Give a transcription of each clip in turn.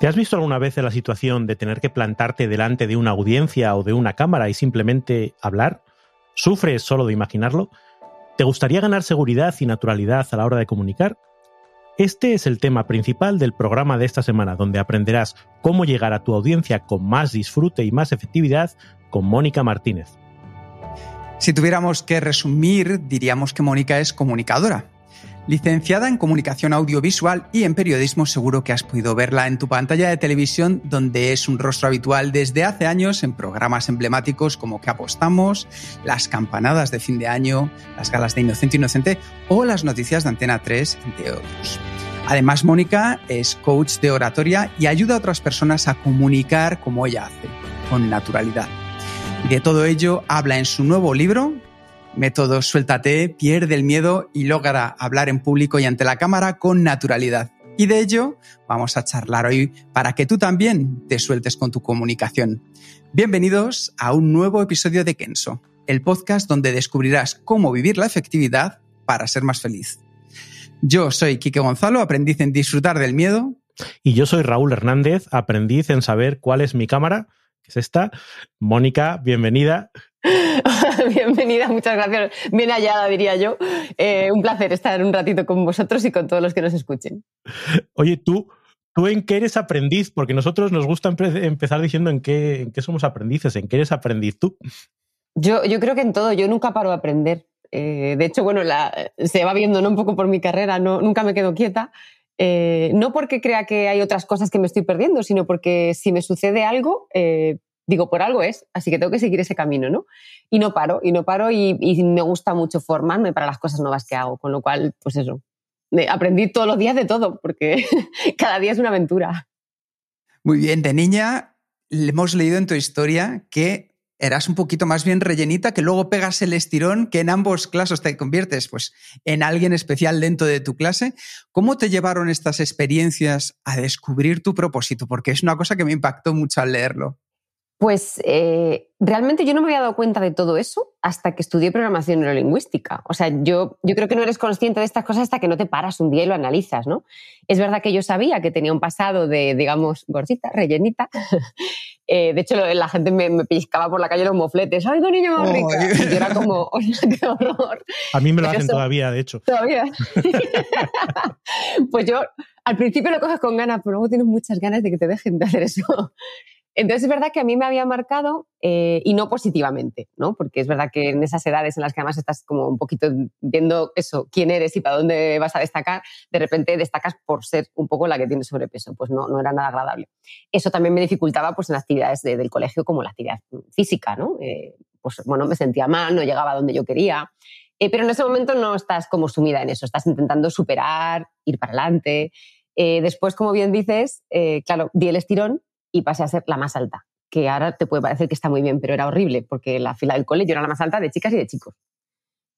¿Te has visto alguna vez en la situación de tener que plantarte delante de una audiencia o de una cámara y simplemente hablar? ¿Sufres solo de imaginarlo? ¿Te gustaría ganar seguridad y naturalidad a la hora de comunicar? Este es el tema principal del programa de esta semana, donde aprenderás cómo llegar a tu audiencia con más disfrute y más efectividad con Mónica Martínez. Si tuviéramos que resumir, diríamos que Mónica es comunicadora Licenciada en Comunicación Audiovisual y en Periodismo, seguro que has podido verla en tu pantalla de televisión, donde es un rostro habitual desde hace años en programas emblemáticos como Que apostamos, las campanadas de fin de año, las galas de Inocente Inocente o las noticias de Antena 3, entre otros. Además, Mónica es coach de oratoria y ayuda a otras personas a comunicar como ella hace, con naturalidad. De todo ello habla en su nuevo libro, Método Suéltate, pierde el miedo y logra hablar en público y ante la cámara con naturalidad. Y de ello vamos a charlar hoy para que tú también te sueltes con tu comunicación. Bienvenidos a un nuevo episodio de Kenso, el podcast donde descubrirás cómo vivir la efectividad para ser más feliz. Yo soy Quique Gonzalo, aprendiz en disfrutar del miedo. Y yo soy Raúl Hernández, aprendiz en saber cuál es mi cámara, que es esta. Mónica, bienvenida. Bienvenida, muchas gracias. Bien hallada, diría yo. Eh, un placer estar un ratito con vosotros y con todos los que nos escuchen. Oye, tú, ¿tú en qué eres aprendiz? Porque nosotros nos gusta empezar diciendo en qué, en qué somos aprendices, en qué eres aprendiz tú. Yo, yo creo que en todo, yo nunca paro de aprender. Eh, de hecho, bueno, se va viendo ¿no? un poco por mi carrera, no, nunca me quedo quieta. Eh, no porque crea que hay otras cosas que me estoy perdiendo, sino porque si me sucede algo, digo, por algo es, así que tengo que seguir ese camino, ¿no? Y no paro, y no paro, y, me gusta mucho formarme para las cosas nuevas que hago, con lo cual, pues eso, aprendí todos los días de todo, porque cada día es una aventura. Muy bien, de niña hemos leído en tu historia que eras un poquito más bien rellenita, que luego pegas el estirón, que en ambos casos te conviertes pues, en alguien especial dentro de tu clase. ¿Cómo te llevaron estas experiencias a descubrir tu propósito? Porque es una cosa que me impactó mucho al leerlo. Pues eh, realmente yo no me había dado cuenta de todo eso hasta que estudié programación neurolingüística. O sea, yo, yo creo que no eres consciente de estas cosas hasta que no te paras un día y lo analizas, ¿no? Es verdad que yo sabía que tenía un pasado de, digamos, gordita, rellenita. Eh, de hecho, la gente me, me, pellizcaba por la calle los mofletes. ¡Ay, qué niño más rica! y yo era como, ¡qué horror! A mí me lo hacen todavía, de hecho. ¿Todavía? pues yo al principio lo coges con ganas, pero luego tienes muchas ganas de que te dejen de hacer eso. Entonces es verdad que a mí me había marcado eh, y no positivamente, ¿no? Porque es verdad que en esas edades en las que además estás como un poquito viendo eso, quién eres y para dónde vas a destacar, de repente destacas por ser un poco la que tiene sobrepeso. Pues no, no era nada agradable. Eso también me dificultaba pues en actividades del colegio como la actividad física, ¿no? Eh, pues bueno, me sentía mal, no llegaba a donde yo quería. Eh, pero en ese momento no estás como sumida en eso, estás intentando superar, ir para adelante. después, como bien dices, claro, di el estirón y pasé a ser la más alta, que ahora te puede parecer que está muy bien, pero era horrible, porque la fila del cole yo era la más alta de chicas y de chicos.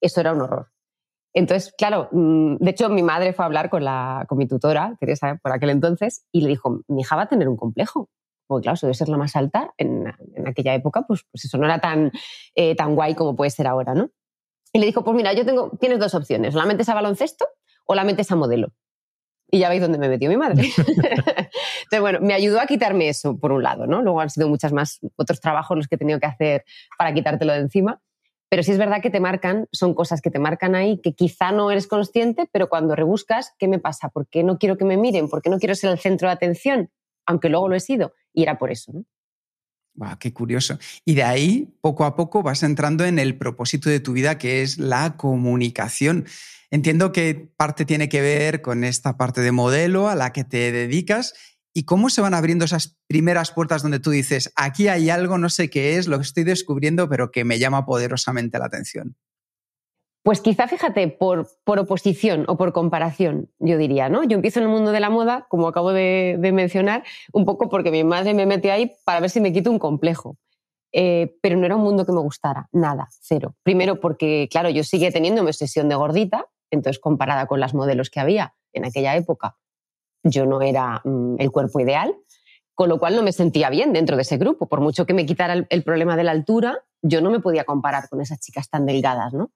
Eso era un horror. Entonces, claro, mm, de hecho mi madre fue a hablar con, la, con mi tutora, Teresa, por aquel entonces, y le dijo, mi hija va a tener un complejo. Porque claro, eso debe ser la más alta en, en aquella época, pues, pues eso no era tan, eh, tan guay como puede ser ahora, ¿no? Y le dijo, pues mira, yo tengo, tienes dos opciones, o la metes a baloncesto o la metes a modelo. Y ya veis dónde me metió mi madre. Entonces, bueno, me ayudó a quitarme eso, por un lado, ¿no? Luego han sido muchas más, otros trabajos los que he tenido que hacer para quitártelo de encima. Pero sí es verdad que te marcan, son cosas que te marcan ahí, que quizá no eres consciente, pero cuando rebuscas, ¿qué me pasa? ¿Por qué no quiero que me miren? ¿Por qué no quiero ser el centro de atención? Aunque luego lo he sido. Y era por eso, ¿no? Qué curioso. Y de ahí, poco a poco, vas entrando en el propósito de tu vida, que es la comunicación. Entiendo que parte tiene que ver con esta parte de modelo a la que te dedicas y cómo se van abriendo esas primeras puertas donde tú dices, aquí hay algo, no sé qué es, lo que estoy descubriendo, pero que me llama poderosamente la atención. Pues quizá, fíjate, por, por, oposición o por comparación, yo diría, ¿no? Yo empiezo en el mundo de la moda, como acabo de, mencionar, un poco porque mi madre me mete ahí para ver si me quito un complejo. Eh, pero no era un mundo que me gustara, nada, cero. Primero porque, claro, yo sigue teniendo mi obsesión de gordita, entonces comparada con las modelos que había en aquella época, yo no era mm, el cuerpo ideal, con lo cual no me sentía bien dentro de ese grupo. Por mucho que me quitara el, problema de la altura, yo no me podía comparar con esas chicas tan delgadas, ¿no?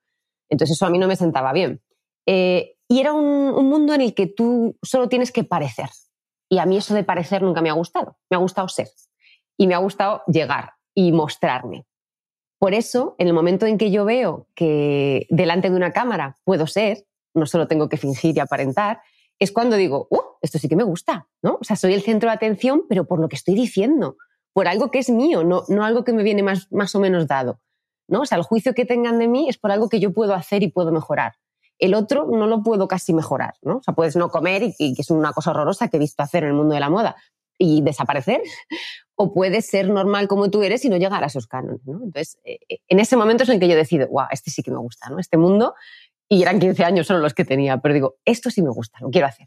Entonces eso a mí no me sentaba bien. Eh, y era un, un, mundo en el que tú solo tienes que parecer. Y a mí eso de parecer nunca me ha gustado. Me ha gustado ser. Y me ha gustado llegar y mostrarme. Por eso, en el momento en que yo veo que delante de una cámara puedo ser, no solo tengo que fingir y aparentar, es cuando digo, oh, esto sí que me gusta, ¿no? O sea, soy el centro de atención, pero por lo que estoy diciendo, por algo que es mío, no, no algo que me viene más, más o menos dado, ¿no? O sea, el juicio que tengan de mí es por algo que yo puedo hacer y puedo mejorar. El otro no lo puedo casi mejorar, ¿no? O sea, puedes no comer y, que es una cosa horrorosa que he visto hacer en el mundo de la moda y desaparecer, o puedes ser normal como tú eres y no llegar a esos cánones, ¿no? Entonces, eh, eh, en ese momento es en que yo decido, wow, este sí que me gusta, ¿no? Este mundo y eran 15 años solo los que tenía, pero digo, esto sí me gusta, lo quiero hacer.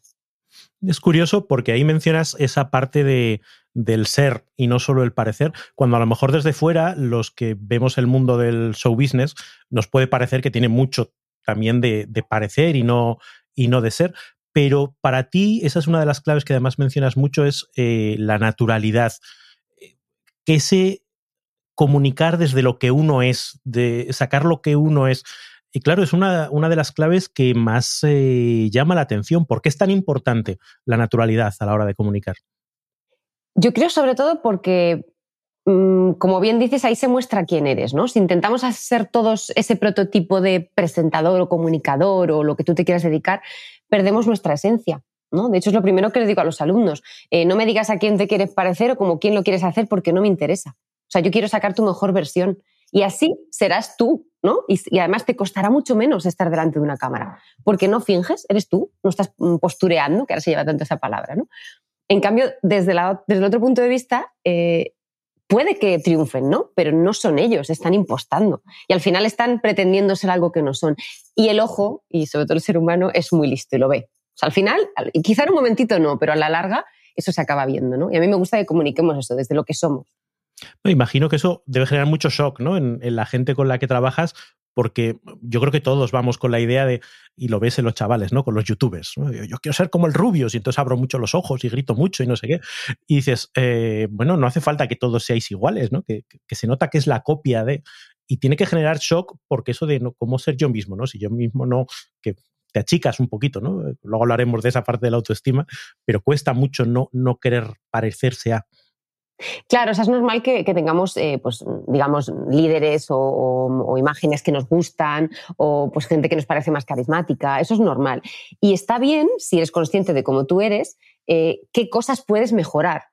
Es curioso porque ahí mencionas esa parte de, del ser y no solo el parecer, cuando a lo mejor desde fuera los que vemos el mundo del show business nos puede parecer que tiene mucho también de, parecer y no, y no de ser, pero para ti esa es una de las claves que además mencionas mucho, es eh, la naturalidad, que ese comunicar desde lo que uno es, de sacar lo que uno es, y claro, es una, una de las claves que más eh, llama la atención. ¿Por qué es tan importante la naturalidad a la hora de comunicar? Yo creo sobre todo porque, mm, como bien dices, ahí se muestra quién eres, ¿no? Si intentamos hacer todos ese prototipo de presentador o comunicador o lo que tú te quieras dedicar, perdemos nuestra esencia. ¿no? De hecho, es lo primero que les digo a los alumnos. Eh, no me digas a quién te quieres parecer o como quién lo quieres hacer porque no me interesa. O sea, yo quiero sacar tu mejor versión. Y así serás tú, ¿no? Y, además te costará mucho menos estar delante de una cámara, porque no finges, eres tú, no estás mm, postureando, que ahora se lleva tanto esa palabra, ¿no? En cambio, desde, el otro punto de vista, eh, puede que triunfen, ¿no? Pero no son ellos, están impostando. Y al final están pretendiendo ser algo que no son. Y el ojo, y sobre todo el ser humano, es muy listo y lo ve. O sea, al final, quizá en un momentito no, pero a la larga eso se acaba viendo, ¿no? Y a mí me gusta que comuniquemos eso desde lo que somos. Me imagino que eso debe generar mucho shock ¿no? En, la gente con la que trabajas, porque yo creo que todos vamos con la idea de, y lo ves en los chavales, ¿no? Con los youtubers. Yo, quiero ser como el rubio, y entonces abro mucho los ojos y grito mucho y no sé qué. Y dices, eh, bueno, no hace falta que todos seáis iguales, ¿no? Que, se nota que es la copia de. Y tiene que generar shock porque eso de no, cómo ser yo mismo, ¿no? Si yo mismo no, que te achicas un poquito, ¿no? Luego hablaremos de esa parte de la autoestima, pero cuesta mucho no, no querer parecerse a. Claro, o sea, es normal que, tengamos, eh, pues, digamos, líderes o, imágenes que nos gustan o pues, gente que nos parece más carismática. Eso es normal. Y está bien, si eres consciente de cómo tú eres, eh, qué cosas puedes mejorar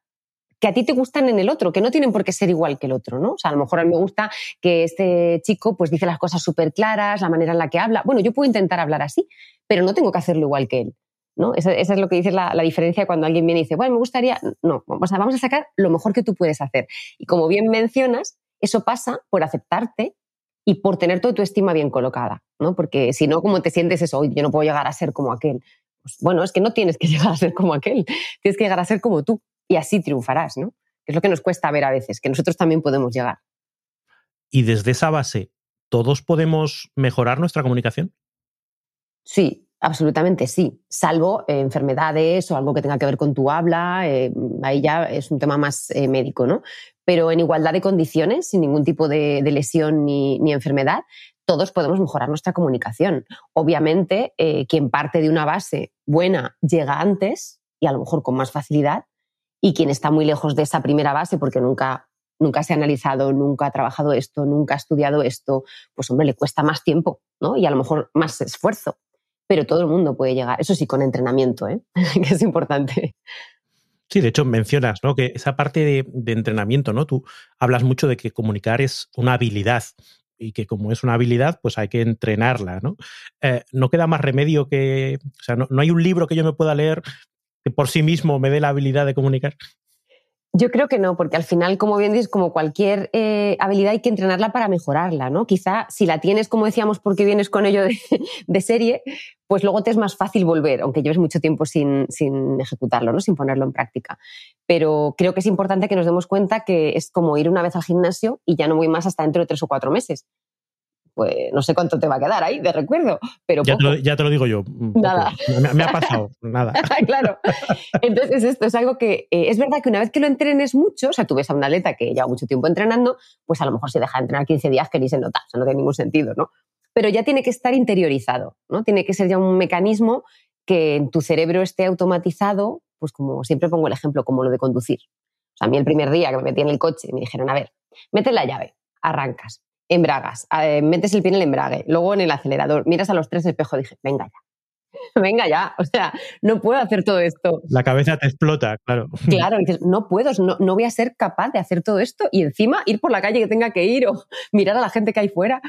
que a ti te gustan en el otro, que no tienen por qué ser igual que el otro, ¿no? O sea, a lo mejor a mí me gusta que este chico pues dice las cosas súper claras, la manera en la que habla. Bueno, yo puedo intentar hablar así, pero no tengo que hacerlo igual que él. ¿No? Esa, es lo que dice la, diferencia cuando alguien viene y dice, bueno, me gustaría, no, vamos a, vamos a sacar lo mejor que tú puedes hacer. Y como bien mencionas, eso pasa por aceptarte y por tener toda tu estima bien colocada, ¿no? Porque si no, como te sientes eso, yo no puedo llegar a ser como aquel. Pues, bueno, es que no tienes que llegar a ser como aquel, tienes que llegar a ser como tú y así triunfarás, ¿no? Que es lo que nos cuesta ver a veces, que nosotros también podemos llegar. Y desde esa base, ¿todos podemos mejorar nuestra comunicación? Sí, Absolutamente sí, salvo eh, enfermedades o algo que tenga que ver con tu habla, eh, ahí ya es un tema más eh, médico, ¿no? Pero en igualdad de condiciones, sin ningún tipo de, lesión ni, enfermedad, todos podemos mejorar nuestra comunicación. Obviamente, quien parte de una base buena llega antes y a lo mejor con más facilidad, y quien está muy lejos de esa primera base porque nunca nunca se ha analizado, nunca ha trabajado esto, nunca ha estudiado esto, pues hombre, le cuesta más tiempo, ¿no? Y a lo mejor más esfuerzo pero todo el mundo puede llegar. Eso sí, con entrenamiento, ¿eh? que es importante. Sí, de hecho mencionas ¿no? que esa parte de, entrenamiento, ¿no? Tú hablas mucho de que comunicar es una habilidad y que como es una habilidad, pues hay que entrenarla, ¿no? Eh, no queda más remedio que, o sea, no, hay un libro que yo me pueda leer que por sí mismo me dé la habilidad de comunicar. Yo creo que no, porque al final, como bien dices, como cualquier eh, habilidad hay que entrenarla para mejorarla, ¿no? Quizá si la tienes, como decíamos, porque vienes con ello de, serie, pues luego te es más fácil volver, aunque lleves mucho tiempo sin, sin, ejecutarlo, ¿no? Sin ponerlo en práctica. Pero creo que es importante que nos demos cuenta que es como ir una vez al gimnasio y ya no voy más hasta dentro de tres o cuatro meses pues no sé cuánto te va a quedar ahí de recuerdo, pero ya, te lo, digo yo. Nada. Me, ha pasado, nada. claro. Entonces esto es algo que eh, es verdad que una vez que lo entrenes mucho, o sea, tú ves a un atleta que lleva mucho tiempo entrenando, pues a lo mejor se deja de entrenar 15 días que ni se nota, o sea, no tiene ningún sentido, ¿no? Pero ya tiene que estar interiorizado, ¿no? Tiene que ser ya un mecanismo que en tu cerebro esté automatizado, pues como siempre pongo el ejemplo, como lo de conducir. O sea, a mí el primer día que me metí en el coche me dijeron, a ver, mete la llave, arrancas embragas, eh, metes el pie en el embrague, luego en el acelerador, miras a los tres espejos, dije, venga ya, venga ya, o sea, no puedo hacer todo esto. La cabeza te explota, claro. Claro, dices, no puedo, no, no voy a ser capaz de hacer todo esto y encima ir por la calle que tenga que ir o mirar a la gente que hay fuera.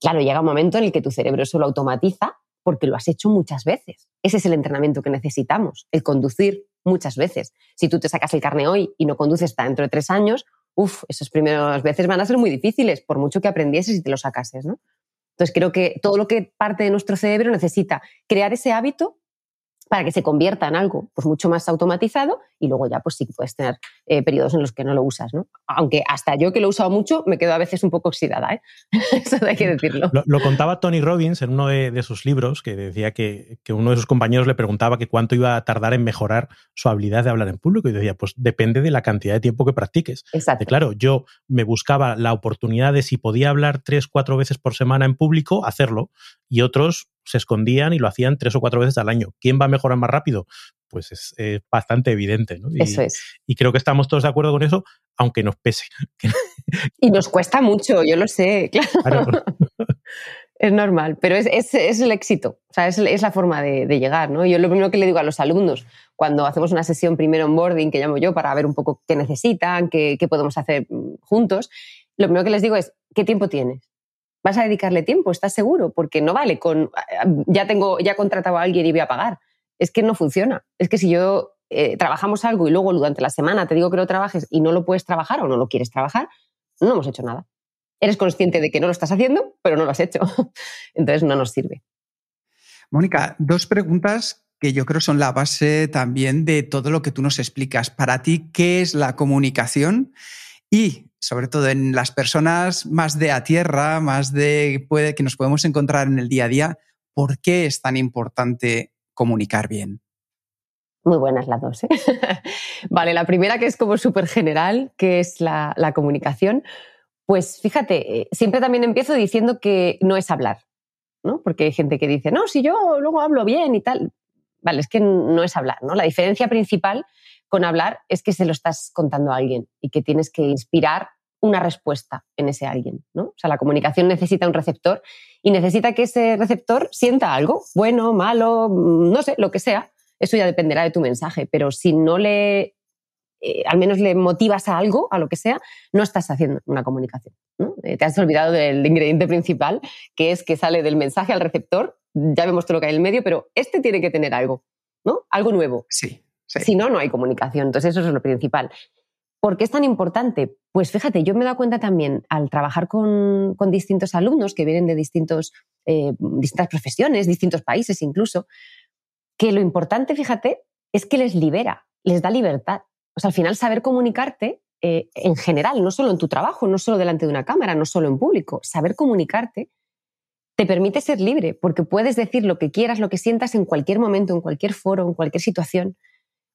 Claro, llega un momento en el que tu cerebro eso lo automatiza porque lo has hecho muchas veces. Ese es el entrenamiento que necesitamos, el conducir muchas veces. Si tú te sacas el carne hoy y no conduces hasta dentro de tres años, uff, esas primeras veces van a ser muy difíciles, por mucho que aprendieses y te lo sacases, ¿no? Entonces creo que todo lo que parte de nuestro cerebro necesita crear ese hábito para que se convierta en algo pues, mucho más automatizado y luego ya pues sí puedes tener eh, periodos en los que no lo usas. ¿no? Aunque hasta yo que lo he usado mucho me quedo a veces un poco oxidada, ¿eh? eso hay que decirlo. Lo, contaba Tony Robbins en uno de, sus libros que decía que, uno de sus compañeros le preguntaba que cuánto iba a tardar en mejorar su habilidad de hablar en público y decía pues depende de la cantidad de tiempo que practiques. Exacto. claro, yo me buscaba la oportunidad de si podía hablar tres, cuatro veces por semana en público, hacerlo y otros se escondían y lo hacían tres o cuatro veces al año. ¿Quién va a mejorar más rápido? Pues es bastante evidente. ¿no? Y, eso es. Y creo que estamos todos de acuerdo con eso, aunque nos pese. y nos cuesta mucho, yo lo sé, claro. es normal, pero es, es, el éxito, o sea, es, es la forma de, llegar. ¿no? Yo lo primero que le digo a los alumnos, cuando hacemos una sesión primero en boarding, que llamo yo, para ver un poco qué necesitan, qué, qué podemos hacer mm, juntos, lo primero que les digo es, ¿qué tiempo tienes? Vas a dedicarle tiempo, ¿estás seguro? Porque no vale con, ya tengo, ya he contratado a alguien y voy a pagar. Es que no funciona. Es que si yo eh, trabajamos algo y luego durante la semana te digo que lo trabajes y no lo puedes trabajar o no lo quieres trabajar, no hemos hecho nada. Eres consciente de que no lo estás haciendo, pero no lo has hecho. Entonces no nos sirve. Mónica, dos preguntas que yo creo son la base también de todo lo que tú nos explicas. Para ti, ¿qué es la comunicación? Y sobre todo en las personas más de a tierra, más de puede, que nos podemos encontrar en el día a día, ¿por qué es tan importante comunicar bien? Muy buenas las dos. ¿eh? vale, la primera que es como súper general, que es la, comunicación. Pues fíjate, eh, siempre también empiezo diciendo que no es hablar, ¿no? Porque hay gente que dice, no, si yo luego hablo bien y tal. Vale, es que no es hablar, ¿no? La diferencia principal con hablar es que se lo estás contando a alguien y que tienes que inspirar una respuesta en ese alguien. ¿no? O sea, la comunicación necesita un receptor y necesita que ese receptor sienta algo, bueno, malo, mm, no sé, lo que sea. Eso ya dependerá de tu mensaje, pero si no le, eh, al menos le motivas a algo, a lo que sea, no estás haciendo una comunicación. Eh, te has olvidado del ingrediente principal, que es que sale del mensaje al receptor, ya vemos todo lo que hay en el medio, pero este tiene que tener algo, ¿no? Algo nuevo. Sí. Si no, no hay comunicación. Entonces, eso es lo principal. ¿Por qué es tan importante? Pues fíjate, yo me he dado cuenta también al trabajar con, distintos alumnos que vienen de distintos, eh, distintas profesiones, distintos países incluso, que lo importante, fíjate, es que les libera, les da libertad. O sea, al final saber comunicarte eh, en general, no solo en tu trabajo, no solo delante de una cámara, no solo en público, saber comunicarte te permite ser libre, porque puedes decir lo que quieras, lo que sientas en cualquier momento, en cualquier foro, en cualquier situación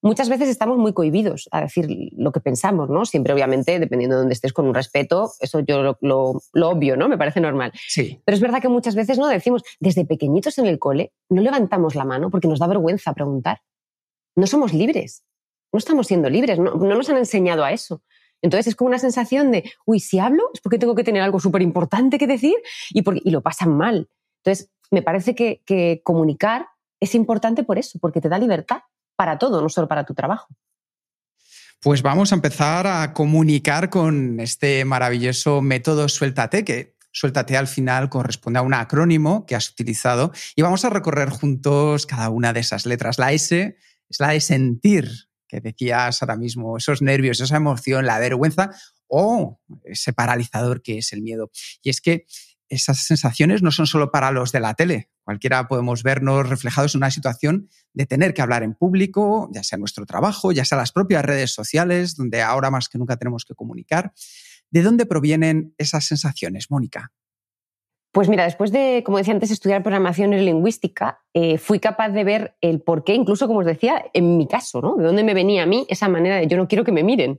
muchas veces estamos muy cohibidos a decir lo que pensamos, ¿no? Siempre, obviamente, dependiendo de dónde estés, con un respeto, eso yo lo, obvio, ¿no? Me parece normal. Sí. Pero es verdad que muchas veces no decimos, desde pequeñitos en el cole, no levantamos la mano porque nos da vergüenza preguntar. No somos libres, no estamos siendo libres, no, nos han enseñado a eso. Entonces es como una sensación de, uy, si hablo es porque tengo que tener algo súper importante que decir y, y lo pasan mal. Entonces, me parece que, que comunicar es importante por eso, porque te da libertad para todo, no solo para tu trabajo. Pues vamos a empezar a comunicar con este maravilloso método Suéltate, que Suéltate al final corresponde a un acrónimo que has utilizado y vamos a recorrer juntos cada una de esas letras. La S es la de sentir, que decías ahora mismo, esos nervios, esa emoción, la vergüenza o ese paralizador que es el miedo. Y es que esas sensaciones no son solo para los de la tele. Cualquiera podemos vernos reflejados en una situación de tener que hablar en público, ya sea nuestro trabajo, ya sea las propias redes sociales, donde ahora más que nunca tenemos que comunicar. ¿De dónde provienen esas sensaciones, Mónica? Pues mira, después de, como decía antes, estudiar programación y lingüística, eh, fui capaz de ver el por qué, incluso como os decía, en mi caso, ¿no? De dónde me venía a mí esa manera de yo no quiero que me miren.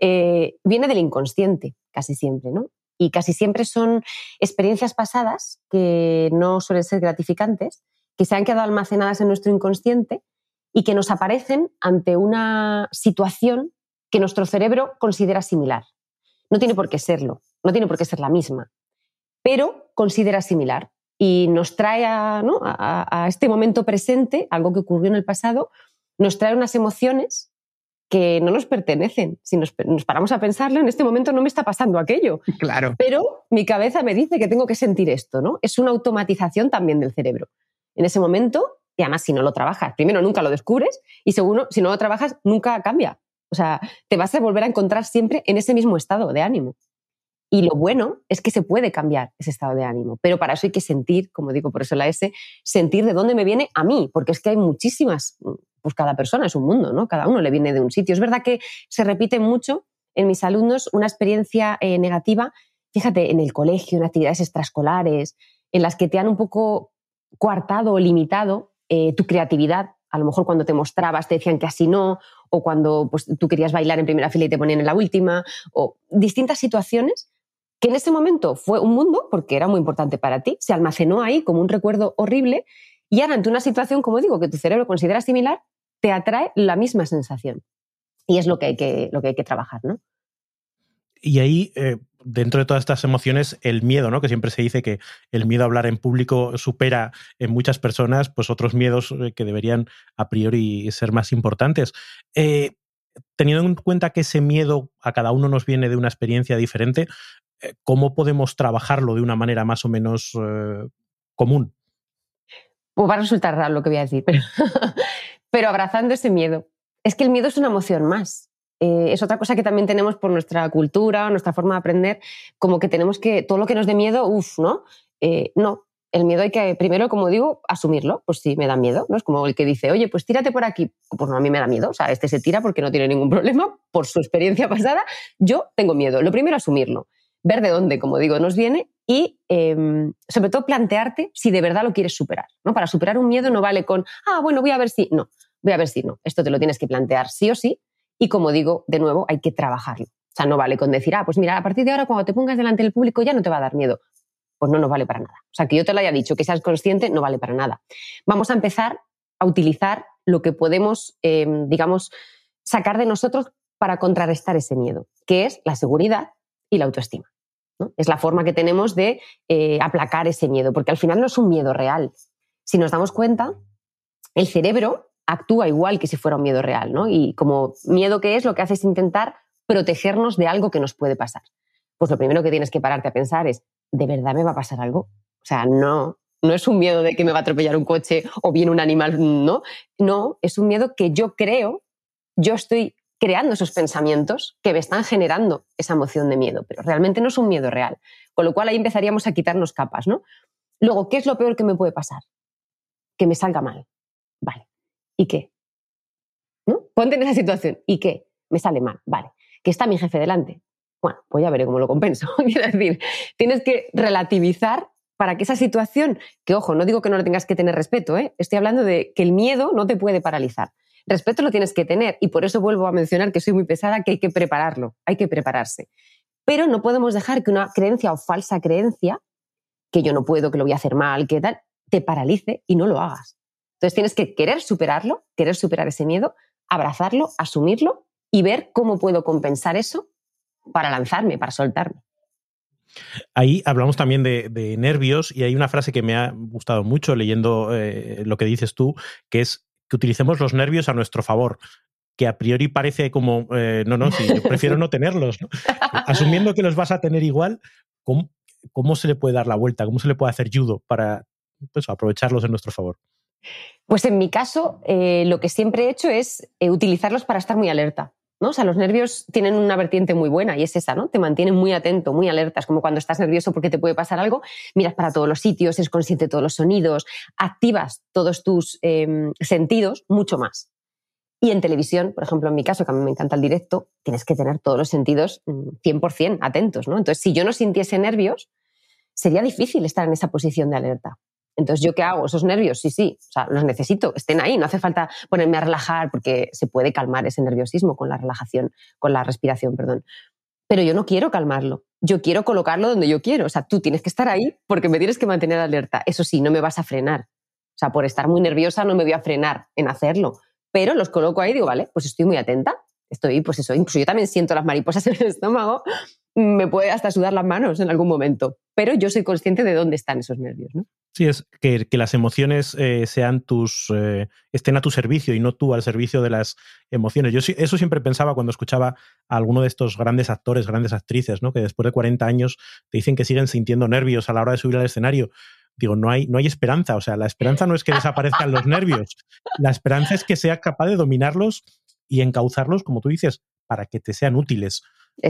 Eh, viene del inconsciente, casi siempre, ¿no? Y casi siempre son experiencias pasadas que no suelen ser gratificantes, que se han quedado almacenadas en nuestro inconsciente y que nos aparecen ante una situación que nuestro cerebro considera similar. No tiene por qué serlo, no tiene por qué ser la misma, pero considera similar y nos trae a, este momento presente, algo que ocurrió en el pasado, nos trae unas emociones que no nos pertenecen. Si nos, paramos a pensarlo, en este momento no me está pasando aquello. Claro. Pero mi cabeza me dice que tengo que sentir esto, ¿no? Es una automatización también del cerebro. En ese momento, y además si no lo trabajas, primero nunca lo descubres y segundo, si no lo trabajas, nunca cambia. O sea, te vas a volver a encontrar siempre en ese mismo estado de ánimo. Y lo bueno es que se puede cambiar ese estado de ánimo, pero para eso hay que sentir, como digo por eso la S, sentir de dónde me viene a mí, porque es que hay muchísimas, pues cada persona es un mundo, ¿no? Cada uno le viene de un sitio. Es verdad que se repite mucho en mis alumnos una experiencia eh, negativa, fíjate, en el colegio, en actividades extraescolares, en las que te han un poco coartado o limitado eh, tu creatividad. A lo mejor cuando te mostrabas te decían que así no, o cuando pues, tú querías bailar en primera fila y te ponían en la última, o distintas situaciones que en ese momento fue un mundo, porque era muy importante para ti, se almacenó ahí como un recuerdo horrible, y ahora ante una situación, como digo, que tu cerebro considera similar, te atrae la misma sensación. Y es lo que hay que, lo que, hay que trabajar, ¿no? Y ahí, eh, dentro de todas estas emociones, el miedo, ¿no? Que siempre se dice que el miedo a hablar en público supera en muchas personas, pues otros miedos eh, que deberían a priori ser más importantes. Eh, teniendo en cuenta que ese miedo a cada uno nos viene de una experiencia diferente, ¿cómo podemos trabajarlo de una manera más o menos eh, común? Pues va a resultar raro lo que voy a decir, pero, abrazando ese miedo. Es que el miedo es una emoción más. Eh, es otra cosa que también tenemos por nuestra cultura, nuestra forma de aprender, como que tenemos que, todo lo que nos dé miedo, uff, ¿no? no, el miedo hay que, primero, como digo, asumirlo. Pues sí, me da miedo, ¿no? Es como el que dice, oye, pues tírate por aquí. Pues no, a mí me da miedo. O sea, este se tira porque no tiene ningún problema. Por su experiencia pasada, yo tengo miedo. Lo primero, asumirlo. Ver de dónde, como digo, nos viene y, em, sobre todo, plantearte si de verdad lo quieres superar. ¿no? Para superar un miedo no vale con, ah, bueno, voy a ver si. No, voy a ver si no. Esto te lo tienes que plantear sí o sí. Y, como digo, de nuevo, hay que trabajarlo. O sea, no vale con decir, ah, pues mira, a partir de ahora, cuando te pongas delante del público, ya no te va a dar miedo pues no nos vale para nada. O sea, que yo te lo haya dicho, que seas consciente, no vale para nada. Vamos a empezar a utilizar lo que podemos, em, digamos, sacar de nosotros para contrarrestar ese miedo, que es la seguridad y la autoestima. Es la forma que tenemos de eh, aplacar ese miedo, porque al final no es un miedo real. Si nos damos cuenta, el cerebro actúa igual que si fuera un miedo real, ¿no? Y como miedo que es, lo que hace es intentar protegernos de algo que nos puede pasar. Pues lo primero que tienes que pararte a pensar es, ¿de verdad me va a pasar algo? O sea, no, no es un miedo de que me va a atropellar un coche o viene un animal, no. No, es un miedo que yo creo, yo estoy creando esos pensamientos que me están generando esa emoción de miedo, pero realmente no es un miedo real. Con lo cual ahí empezaríamos a quitarnos capas, ¿no? Luego, ¿qué es lo peor que me puede pasar? Que me salga mal. Vale. ¿Y qué? ¿No? Ponte en esa situación. ¿Y qué? Me sale mal. Vale. Que está mi jefe delante. Bueno, pues ya veré cómo lo compenso. Quiero decir, tienes que relativizar para que esa situación, que ojo, no digo que no le tengas que tener respeto, ¿eh? estoy hablando de que el miedo no te puede paralizar. Respeto lo tienes que tener y por eso vuelvo a mencionar que soy muy pesada, que hay que prepararlo, hay que prepararse. Pero no podemos dejar que una creencia o falsa creencia, que yo no puedo, que lo voy a hacer mal, que tal, te paralice y no lo hagas. Entonces tienes que querer superarlo, querer superar ese miedo, abrazarlo, asumirlo y ver cómo puedo compensar eso para lanzarme, para soltarme. Ahí hablamos también de, nervios y hay una frase que me ha gustado mucho leyendo eh, lo que dices tú, que es que utilicemos los nervios a nuestro favor que a priori parece como, eh, no, no, sí, yo prefiero no tenerlos. Asumiendo que los vas a tener igual, ¿cómo, se le puede dar la vuelta? ¿Cómo se le puede hacer judo para pues, aprovecharlos en nuestro favor? Pues en mi caso, eh, lo que siempre he hecho es eh, utilizarlos para estar muy alerta. ¿No? O sea, los nervios tienen una vertiente muy buena y es esa, ¿no? Te mantienen muy atento, muy alerta. Es como cuando estás nervioso porque te puede pasar algo, miras para todos los sitios, eres consciente de todos los sonidos, activas todos tus em, sentidos mucho más. Y en televisión, por ejemplo, en mi caso, que a mí me encanta el directo, tienes que tener todos los sentidos 100% mm, atentos, ¿no? Entonces, si yo no sintiese nervios, sería difícil estar en esa posición de alerta. Entonces, ¿yo qué hago? Esos nervios, sí, sí, o sea, los necesito, estén ahí, no hace falta ponerme a relajar porque se puede calmar ese nerviosismo con la relajación, con la respiración, perdón. Pero yo no quiero calmarlo, yo quiero colocarlo donde yo quiero. O sea, tú tienes que estar ahí porque me tienes que mantener alerta. Eso sí, no me vas a frenar. O sea, por estar muy nerviosa no me voy a frenar en hacerlo pero los coloco ahí y digo, vale, pues estoy muy atenta, estoy, pues eso, incluso yo también siento las mariposas en el estómago, me puede hasta sudar las manos en algún momento, pero yo soy consciente de dónde están esos nervios, ¿no? Sí, es que, las emociones eh, sean tus, eh, estén a tu servicio y no tú al servicio de las emociones. Yo eso siempre pensaba cuando escuchaba a alguno de estos grandes actores, grandes actrices, ¿no? que después de 40 años te dicen que siguen sintiendo nervios a la hora de subir al escenario digo, no hay, no hay esperanza. O sea, la esperanza no es que desaparezcan los nervios. La esperanza es que seas capaz de dominarlos y encauzarlos, como tú dices, para que te sean útiles.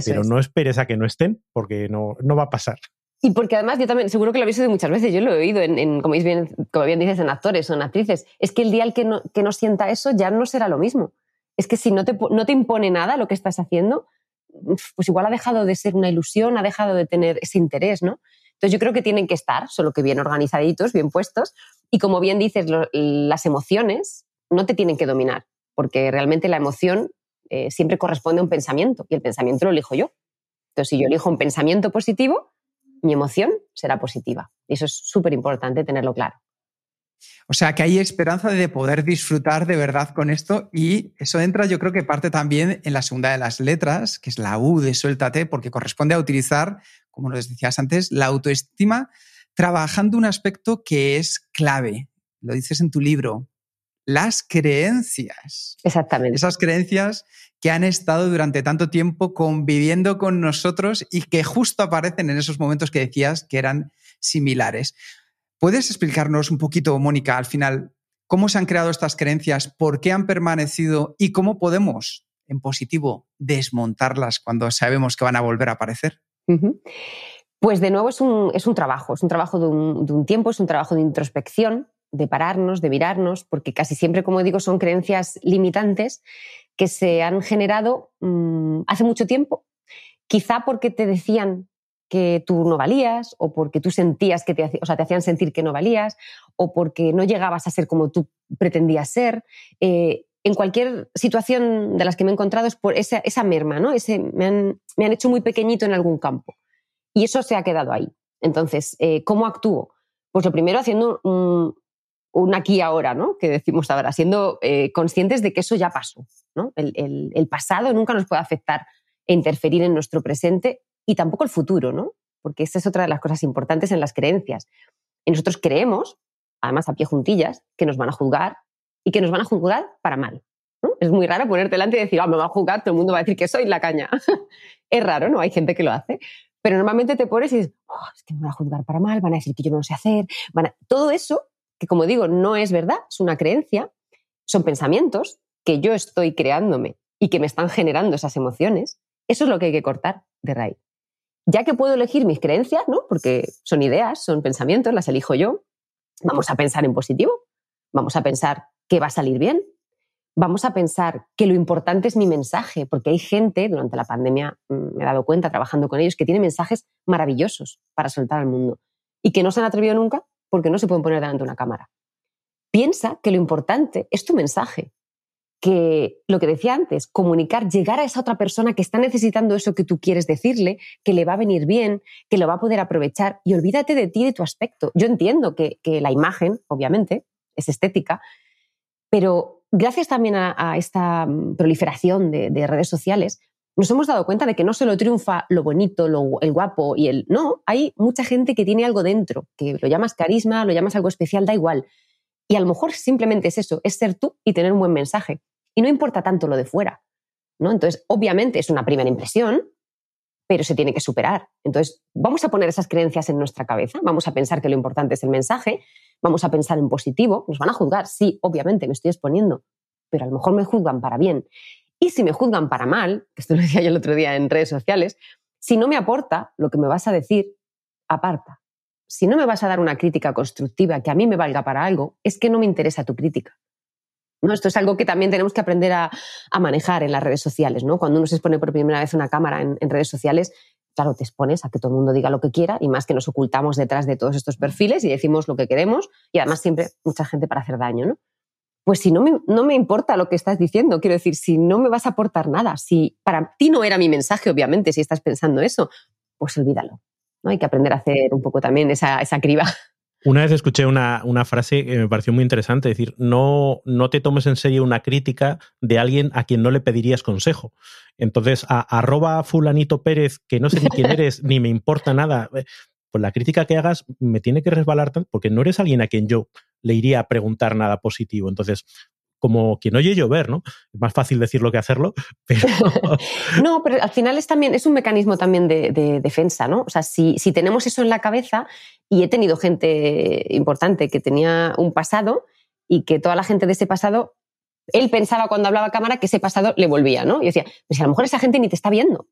Pero no esperes a que no estén, porque no, no va a pasar. Y porque además yo también, seguro que lo habéis oído muchas veces, yo lo he oído, en, como, bien, como bien dices, en actores o en actrices, es que el día que no, que no sienta eso ya no será lo mismo. Es que si no te, no te impone nada lo que estás haciendo, pues igual ha dejado de ser una ilusión, ha dejado de tener ese interés, ¿no? Entonces yo creo que tienen que estar, solo que bien organizaditos, bien puestos. Y como bien dices, las emociones no te tienen que dominar, porque realmente la emoción eh, siempre corresponde a un pensamiento y el pensamiento lo elijo yo. Entonces si yo elijo un pensamiento positivo, mi emoción será positiva. Y eso es súper importante tenerlo claro. O sea, que hay esperanza de poder disfrutar de verdad con esto y eso entra, yo creo que parte también en la segunda de las letras, que es la U de suéltate, porque corresponde a utilizar como nos decías antes, la autoestima, trabajando un aspecto que es clave. Lo dices en tu libro, las creencias. Exactamente. Esas creencias que han estado durante tanto tiempo conviviendo con nosotros y que justo aparecen en esos momentos que decías que eran similares. ¿Puedes explicarnos un poquito, Mónica, al final, cómo se han creado estas creencias, por qué han permanecido y cómo podemos, en positivo, desmontarlas cuando sabemos que van a volver a aparecer? Pues de nuevo es un, trabajo, es un trabajo de un, tiempo, es un trabajo de introspección, de pararnos, de mirarnos, porque casi siempre, como digo, son creencias limitantes que se han generado mm, hace mucho tiempo, quizá porque te decían que tú no valías o porque tú sentías que te, o te hacían sentir que no valías o porque no llegabas a ser como tú pretendías ser. Eh, en cualquier situación de las que me he encontrado es por esa, merma, ¿no? Ese, me, han, hecho muy pequeñito en algún campo. Y eso se ha quedado ahí. Entonces, eh, ¿cómo actúo? Pues lo primero haciendo un, aquí y ahora, ¿no? Que decimos ahora, siendo eh, conscientes de que eso ya pasó, ¿no? El, pasado nunca nos puede afectar e interferir en nuestro presente y tampoco el futuro, ¿no? Porque esta es otra de las cosas importantes en las creencias. Nosotros creemos, además a pie juntillas, que nos van a juzgar, y que nos van a juzgar para mal. Es muy raro ponerte delante y decir, ah, me va a juzgar, todo el mundo va a decir que soy la caña. es raro, ¿no? Hay gente que lo hace. Pero normalmente te pones y dices, oh, es que me van a juzgar para mal, van a decir que yo no lo sé hacer. Todo eso, que como digo, no es verdad, es una creencia, son pensamientos que yo estoy creándome y que me están generando esas emociones. Eso es lo que hay que cortar de raíz. Ya que puedo elegir mis creencias, ¿no? Porque son ideas, son pensamientos, las elijo yo. Vamos a pensar en positivo. Vamos a pensar que va a salir bien. Vamos a pensar que lo importante es mi mensaje, porque hay gente, durante la pandemia mm, me he dado cuenta trabajando con ellos, que tiene mensajes maravillosos para soltar al mundo y que no se han atrevido nunca porque no se pueden poner delante de una cámara. Piensa que lo importante es tu mensaje, que lo que decía antes, comunicar, llegar a esa otra persona que está necesitando eso que tú quieres decirle, que le va a venir bien, que lo va a poder aprovechar y olvídate de ti, de tu aspecto. Yo entiendo que, la imagen, obviamente, es estética, pero gracias también a, esta mm, proliferación de, redes sociales, nos hemos dado cuenta de que no solo triunfa lo bonito, el guapo y el... No, hay mucha gente que tiene algo dentro, que lo llamas carisma, lo llamas algo especial, da igual. Y a lo mejor simplemente es eso, es ser tú y tener un buen mensaje. Y no importa tanto lo de fuera. ¿no? Entonces, obviamente es una primera impresión, pero se tiene que superar. Entonces, vamos a poner esas creencias en nuestra cabeza, vamos a pensar que lo importante es el mensaje, vamos a pensar en positivo, nos van a juzgar, sí, obviamente me estoy exponiendo, pero a lo mejor me juzgan para bien. Y si me juzgan para mal, esto lo decía yo el otro día en redes sociales, si no me aporta lo que me vas a decir, aparta. Si no me vas a dar una crítica constructiva que a mí me valga para algo, es que no me interesa tu crítica. ¿No? Esto es algo que también tenemos que aprender a, manejar en las redes sociales. ¿no? Cuando uno se expone por primera vez una cámara en, en, redes sociales, claro, te expones a que todo el mundo diga lo que quiera y más que nos ocultamos detrás de todos estos perfiles y decimos lo que queremos y además siempre mucha gente para hacer daño. ¿no? Pues si no me, no me importa lo que estás diciendo, quiero decir, si no me vas a aportar nada, si para ti no era mi mensaje, obviamente, si estás pensando eso, pues olvídalo. ¿no? Hay que aprender a hacer un poco también esa, esa criba. Una vez escuché una, una, frase que me pareció muy interesante, decir, no, no te tomes en serio una crítica de alguien a quien no le pedirías consejo. Entonces, a, arroba fulanito Pérez, que no sé ni quién eres, ni me importa nada, eh, pues la crítica que hagas me tiene que resbalar tanto, porque no eres alguien a quien yo le iría a preguntar nada positivo. Entonces, como quien oye llover, ¿no? Es más fácil decirlo que hacerlo, pero... no, pero al final es también, es un mecanismo también de, defensa, ¿no? O sea, si, si, tenemos eso en la cabeza, y he tenido gente importante que tenía un pasado y que toda la gente de ese pasado, él pensaba cuando hablaba a cámara que ese pasado le volvía, ¿no? Y decía, pues a lo mejor esa gente ni te está viendo.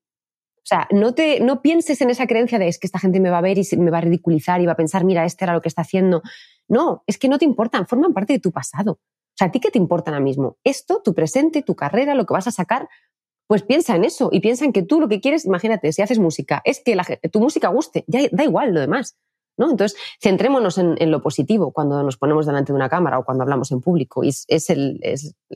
O sea, no, te, no pienses en esa creencia de es que esta gente me va a ver y me va a ridiculizar y va a pensar, mira, este era lo que está haciendo. No, es que no te importan, forman parte de tu pasado. O sea, ¿a ti qué te importa ahora mismo? Esto, tu presente, tu carrera, lo que vas a sacar, pues piensa en eso y piensa en que tú lo que quieres, imagínate, si haces música, es que tu música guste, ya da igual lo demás. ¿no? Entonces, centrémonos en, lo positivo cuando nos ponemos delante de una cámara o cuando hablamos en público. Y es, el,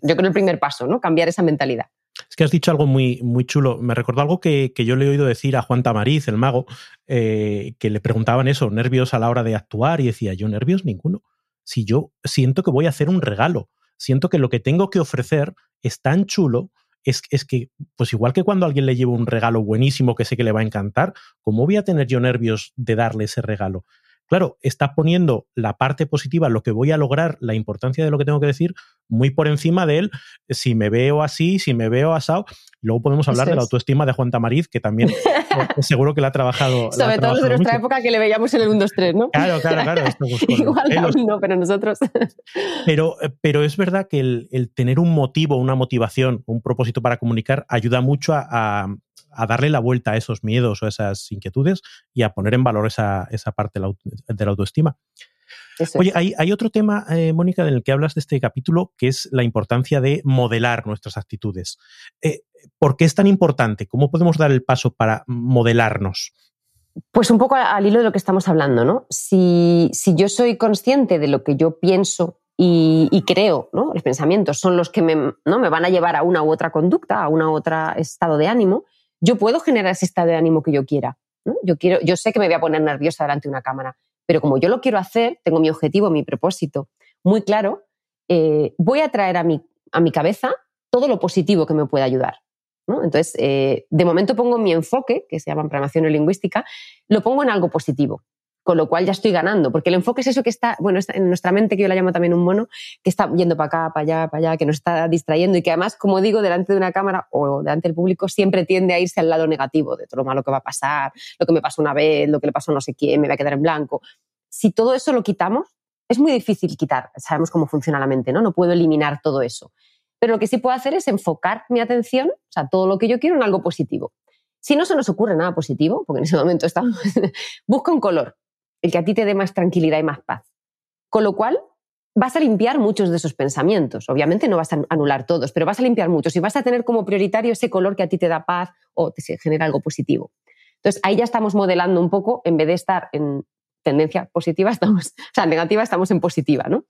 yo creo, el primer paso, ¿no? Cambiar esa mentalidad. Es que has dicho algo muy, muy chulo. Me recordó algo que, yo le he oído decir a Juan Tamariz, el mago, eh, que le preguntaban eso, nervios a la hora de actuar, y decía, yo nervios ninguno. Si yo siento que voy a hacer un regalo, siento que lo que tengo que ofrecer es tan chulo, es, es que, pues igual que cuando alguien le lleva un regalo buenísimo que sé que le va a encantar, ¿cómo voy a tener yo nervios de darle ese regalo? Claro, está poniendo la parte positiva, lo que voy a lograr, la importancia de lo que tengo que decir, muy por encima de él, si me veo así, si me veo asado. Luego podemos hablar de la autoestima de Juan Tamariz, que también seguro que la ha trabajado. Sobre todo de nuestra época que le veíamos en el 1, 2, 3, ¿no? Claro, claro, claro. Igual no, pero nosotros. pero, pero es verdad que el, tener un motivo, una motivación, un propósito para comunicar ayuda mucho a a darle la vuelta a esos miedos o esas inquietudes y a poner en valor esa, esa parte de la autoestima. Oye, hay, otro tema, eh, Mónica, en el que hablas de este capítulo, que es la importancia de modelar nuestras actitudes. Eh, ¿Por qué es tan importante? ¿Cómo podemos dar el paso para modelarnos? Pues un poco al hilo de lo que estamos hablando, ¿no? Si, yo soy consciente de lo que yo pienso y, creo, ¿no? Los pensamientos son los que me, ¿no? me van a llevar a una u otra conducta, a una u otro estado de ánimo, yo puedo generar ese estado de ánimo que yo quiera. Yo, quiero, yo sé que me voy a poner nerviosa delante de una cámara, pero como yo lo quiero hacer, tengo mi objetivo, mi propósito muy claro, eh, voy a traer a mi, a mi cabeza todo lo positivo que me pueda ayudar. Entonces, eh, de momento pongo mi enfoque, que se llama programación lingüística, lo pongo en algo positivo con lo cual ya estoy ganando, porque el enfoque es eso que está, bueno, en nuestra mente, que yo la llamo también un mono, que está yendo para acá, para allá, para allá, que nos está distrayendo y que además, como digo, delante de una cámara o delante del público siempre tiende a irse al lado negativo de todo lo malo que va a pasar, lo que me pasó una vez, lo que le pasó a no sé quién, me va a quedar en blanco. Si todo eso lo quitamos, es muy difícil quitar, sabemos cómo funciona la mente, ¿no? No puedo eliminar todo eso. Pero lo que sí puedo hacer es enfocar mi atención, o sea, todo lo que yo quiero en algo positivo. Si no se nos ocurre nada positivo, porque en ese momento estamos, busca un color el que a ti te dé más tranquilidad y más paz. Con lo cual, vas a limpiar muchos de esos pensamientos. Obviamente no vas a anular todos, pero vas a limpiar muchos y vas a tener como prioritario ese color que a ti te da paz o te genera algo positivo. Entonces, ahí ya estamos modelando un poco, en vez de estar en tendencia positiva, estamos, o sea, negativa, estamos en positiva, ¿no?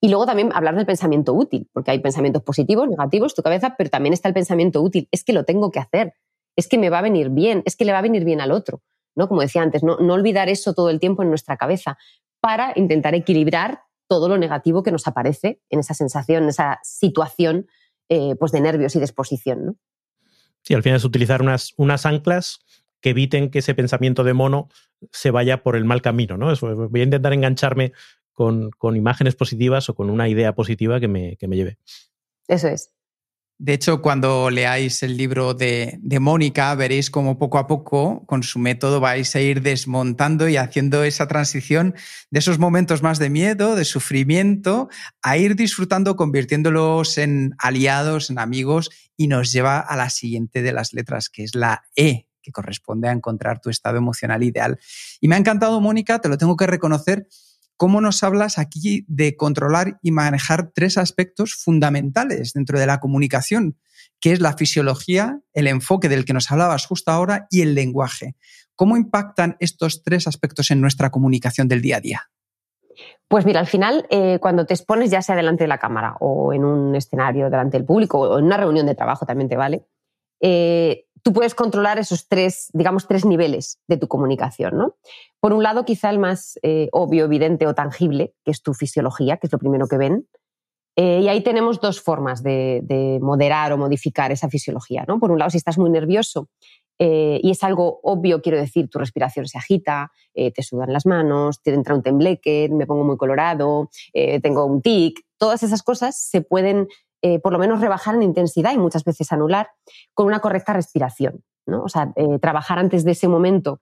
Y luego también hablar del pensamiento útil, porque hay pensamientos positivos, negativos, tu cabeza, pero también está el pensamiento útil. Es que lo tengo que hacer, es que me va a venir bien, es que le va a venir bien al otro. ¿No? Como decía antes, no, olvidar eso todo el tiempo en nuestra cabeza para intentar equilibrar todo lo negativo que nos aparece en esa sensación, en esa situación eh, pues de nervios y de exposición. ¿no? Sí, al final es utilizar unas, unas anclas que eviten que ese pensamiento de mono se vaya por el mal camino. ¿no? voy a intentar engancharme con, imágenes positivas o con una idea positiva que me, que me lleve. Eso es. De hecho, cuando leáis el libro de, Mónica, veréis cómo poco a poco, con su método, vais a ir desmontando y haciendo esa transición de esos momentos más de miedo, de sufrimiento, a ir disfrutando, convirtiéndolos en aliados, en amigos, y nos lleva a la siguiente de las letras, que es la E, que corresponde a encontrar tu estado emocional ideal. Y me ha encantado, Mónica, te lo tengo que reconocer cómo nos hablas aquí de controlar y manejar tres aspectos fundamentales dentro de la comunicación, que es la fisiología, el enfoque del que nos hablabas justo ahora y el lenguaje. ¿Cómo impactan estos tres aspectos en nuestra comunicación del día a día? Pues mira, al final, eh, cuando te expones ya sea delante de la cámara o en un escenario delante del público o en una reunión de trabajo también te vale, eh, tú puedes controlar esos tres, digamos, tres niveles de tu comunicación, ¿no? Por un lado, quizá el más eh, obvio, evidente o tangible, que es tu fisiología, que es lo primero que ven. Eh, y ahí tenemos dos formas de, moderar o modificar esa fisiología, ¿no? Por un lado, si estás muy nervioso eh, y es algo obvio, quiero decir, tu respiración se agita, te sudan las manos, te entra un tembleque, me pongo muy colorado, tengo un tic, todas esas cosas se pueden eh, por lo menos rebajar en intensidad y muchas veces anular con una correcta respiración. ¿no? O sea, eh, trabajar antes de ese momento.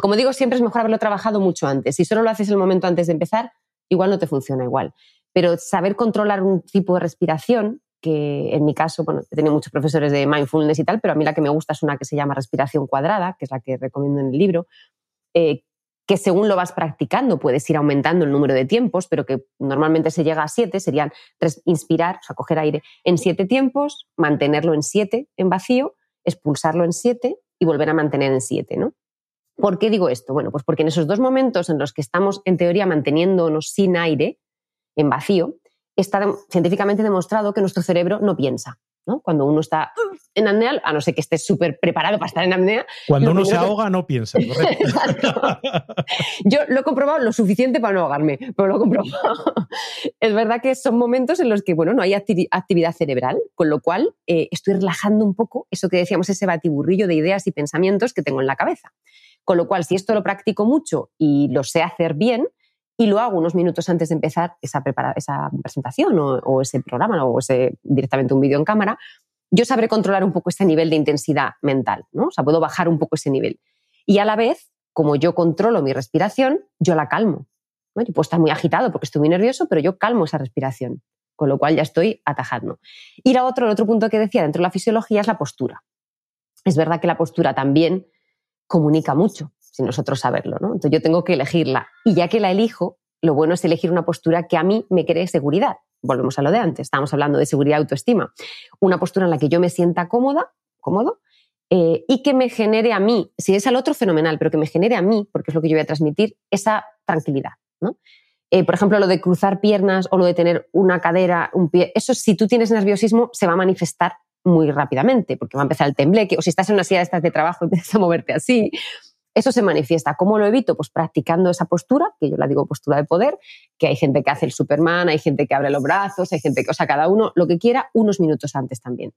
Como digo, siempre es mejor haberlo trabajado mucho antes. Si solo lo haces el momento antes de empezar, igual no te funciona igual. Pero saber controlar un tipo de respiración, que en mi caso, bueno, he tenido muchos profesores de mindfulness y tal, pero a mí la que me gusta es una que se llama respiración cuadrada, que es la que recomiendo en el libro, eh, que según lo vas practicando puedes ir aumentando el número de tiempos, pero que normalmente se llega a siete, serían inspirar, o sea, coger aire en siete tiempos, mantenerlo en siete en vacío, expulsarlo en siete y volver a mantener en siete, ¿no? ¿Por qué digo esto? Bueno, pues porque en esos dos momentos en los que estamos, en teoría, manteniéndonos sin aire, en vacío, está científicamente demostrado que nuestro cerebro no piensa. Cuando uno está en apnea, a no ser que estés súper preparado para estar en apnea. Cuando uno se ahoga, no piensa. Yo lo he comprobado lo suficiente para no ahogarme, pero lo he comprobado. es verdad que son momentos en los que, bueno, no hay actividad cerebral, con lo cual eh, estoy relajando un poco eso que decíamos, ese batiburrillo de ideas y pensamientos que tengo en la cabeza. Con lo cual, si esto lo practico mucho y lo sé hacer bien, y lo hago unos minutos antes de empezar esa, esa presentación o, ese programa o ese, directamente un vídeo en cámara, yo sabré controlar un poco ese nivel de intensidad mental, ¿no? O sea, puedo bajar un poco ese nivel. Y a la vez, como yo controlo mi respiración, yo la calmo. ¿no? Yo puedo estar muy agitado porque estoy muy nervioso, pero yo calmo esa respiración, con lo cual ya estoy atajando. Y la otro, el otro punto que decía dentro de la fisiología es la postura. Es verdad que la postura también comunica mucho sin nosotros saberlo. ¿no? Entonces yo tengo que elegirla. Y ya que la elijo, lo bueno es elegir una postura que a mí me cree seguridad. Volvemos a lo de antes, estábamos hablando de seguridad y autoestima. Una postura en la que yo me sienta cómoda, cómodo, eh, y que me genere a mí, si es al otro, fenomenal, pero que me genere a mí, porque es lo que yo voy a transmitir, esa tranquilidad. ¿no? Eh, por ejemplo, lo de cruzar piernas o lo de tener una cadera, un pie, eso si tú tienes nerviosismo se va a manifestar muy rápidamente, porque va a empezar el tembleque, o si estás en una silla de estas de trabajo empiezas a moverte así, eso se manifiesta. ¿Cómo lo evito? Pues practicando esa postura, que yo la digo postura de poder, que hay gente que hace el Superman, hay gente que abre los brazos, hay gente que, o sea, cada uno lo que quiera unos minutos antes también.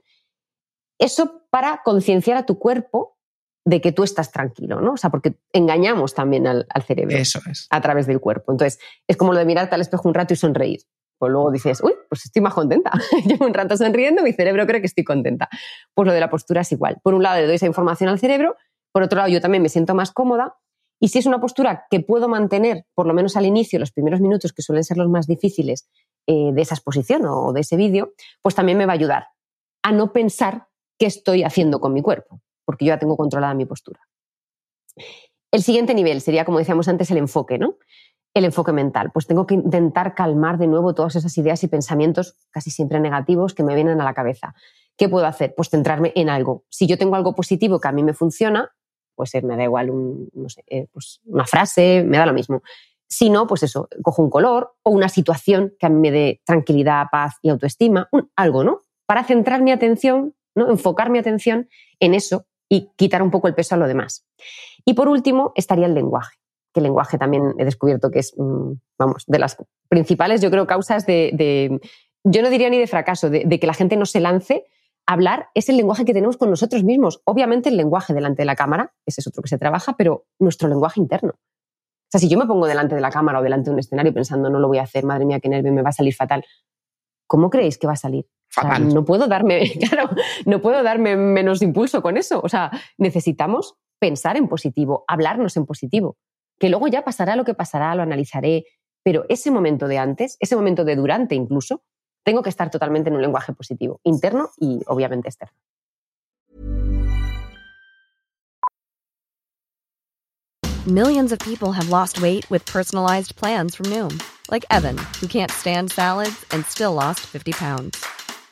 Eso para concienciar a tu cuerpo de que tú estás tranquilo, ¿no? O sea, porque engañamos también al, cerebro Eso es. a través del cuerpo. Entonces, es como lo de mirarte al espejo un rato y sonreír. Pues luego dices, uy, pues estoy más contenta. Llevo un rato sonriendo, mi cerebro cree que estoy contenta. Pues lo de la postura es igual. Por un lado, le doy esa información al cerebro por otro lado, yo también me siento más cómoda. Y si es una postura que puedo mantener, por lo menos al inicio, los primeros minutos, que suelen ser los más difíciles eh, de esa exposición o de ese vídeo, pues también me va a ayudar a no pensar qué estoy haciendo con mi cuerpo, porque yo ya tengo controlada mi postura. El siguiente nivel sería, como decíamos antes, el enfoque, ¿no? El enfoque mental. Pues tengo que intentar calmar de nuevo todas esas ideas y pensamientos, casi siempre negativos, que me vienen a la cabeza. ¿Qué puedo hacer? Pues centrarme en algo. Si yo tengo algo positivo que a mí me funciona, pues me da igual eh, pues una frase, me da lo mismo. Si no, pues eso, cojo un color o una situación que a mí me dé tranquilidad, paz y autoestima, algo, ¿no? Para centrar mi atención, ¿no? enfocar mi atención en eso y quitar un poco el peso a lo demás. Y por último, estaría el lenguaje, que el lenguaje también he descubierto que es, mm, vamos, de las principales, yo creo, causas de, yo no diría ni de fracaso, de que la gente no se lance hablar es el lenguaje que tenemos con nosotros mismos. Obviamente el lenguaje delante de la cámara, ese es otro que se trabaja, pero nuestro lenguaje interno. O sea, si yo me pongo delante de la cámara o delante de un escenario pensando no lo voy a hacer, madre mía, qué nervio, me va a salir fatal, ¿cómo creéis que va a salir? Fatal. no puedo darme, claro, no puedo darme menos impulso con eso. O sea, necesitamos pensar en positivo, hablarnos en positivo, que luego ya pasará lo que pasará, lo analizaré, pero ese momento de antes, ese momento de durante incluso, tengo que estar totalmente en un lenguaje positivo, interno y obviamente externo. Millions of people have lost weight with personalized plans from Noom, like Evan, who can't stand salads and still lost 50 pounds.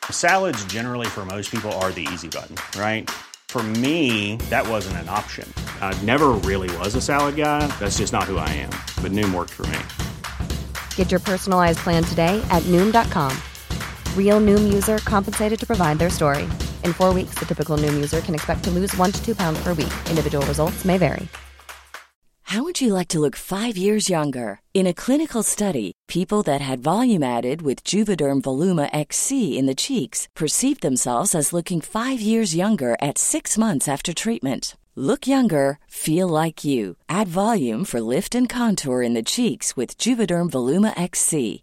Salads generally for most people are the easy button, right? For me, that wasn't an option. I never really was a salad guy. That's just not who I am. But Noom worked for me. Get your personalized plan today at Noom.com. Real Noom user compensated to provide their story. In four weeks, the typical Noom user can expect to lose one to two pounds per week. Individual results may vary. How would you like to look five years younger? In a clinical study, people that had volume added with Juvederm Voluma XC in the cheeks perceived themselves as looking five years younger at six months after treatment. Look younger, feel like you. Add volume for lift and contour in the cheeks with Juvederm Voluma XC.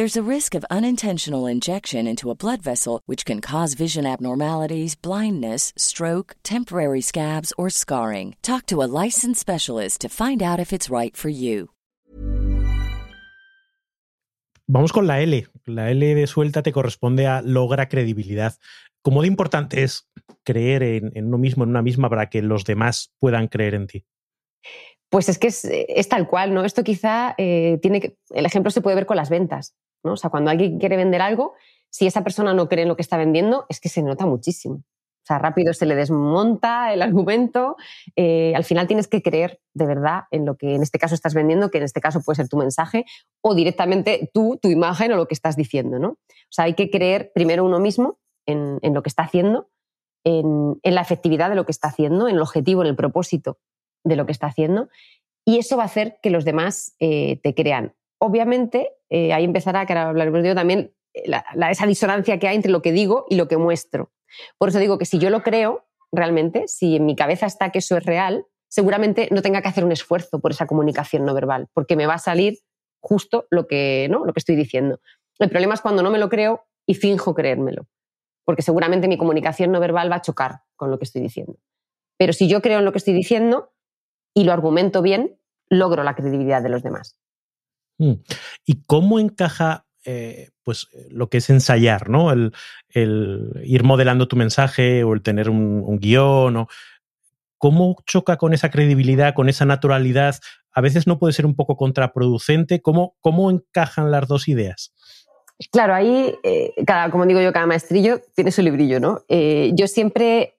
There's a risk of unintentional injection into a blood vessel, which can cause vision abnormalities, blindness, stroke, temporary scabs, or scarring. Talk to a licensed specialist to find out if it's right for you. Vamos con la L. La L de suelta te corresponde a logra credibilidad. ¿Cómo de importante es creer en, en uno mismo, en una misma, para que los demás puedan creer en ti? Pues es que es, es tal cual, ¿no? Esto quizá eh, tiene que, el ejemplo se puede ver con las ventas, ¿no? O sea, cuando alguien quiere vender algo, si esa persona no cree en lo que está vendiendo, es que se nota muchísimo. O sea, rápido se le desmonta el argumento. Eh, al final tienes que creer de verdad en lo que en este caso estás vendiendo, que en este caso puede ser tu mensaje, o directamente tú, tu imagen o lo que estás diciendo, ¿no? O sea, hay que creer primero uno mismo en, en lo que está haciendo, en, en la efectividad de lo que está haciendo, en el objetivo, en el propósito de lo que está haciendo y eso va a hacer que los demás eh, te crean. Obviamente, eh, ahí empezará, que ahora hablaremos de también, eh, la, esa disonancia que hay entre lo que digo y lo que muestro. Por eso digo que si yo lo creo realmente, si en mi cabeza está que eso es real, seguramente no tenga que hacer un esfuerzo por esa comunicación no verbal, porque me va a salir justo lo que, ¿no? lo que estoy diciendo. El problema es cuando no me lo creo y finjo creérmelo, porque seguramente mi comunicación no verbal va a chocar con lo que estoy diciendo. Pero si yo creo en lo que estoy diciendo, y lo argumento bien, logro la credibilidad de los demás. Mm. ¿Y cómo encaja eh, pues, lo que es ensayar, ¿no? El, ir modelando tu mensaje o el tener un, un guion o cómo choca con esa credibilidad, con esa naturalidad. A veces no puede ser un poco contraproducente. ¿Cómo, cómo encajan las dos ideas? Claro, ahí, eh, cada, como digo yo, cada maestrillo tiene su librillo, ¿no? Eh, yo siempre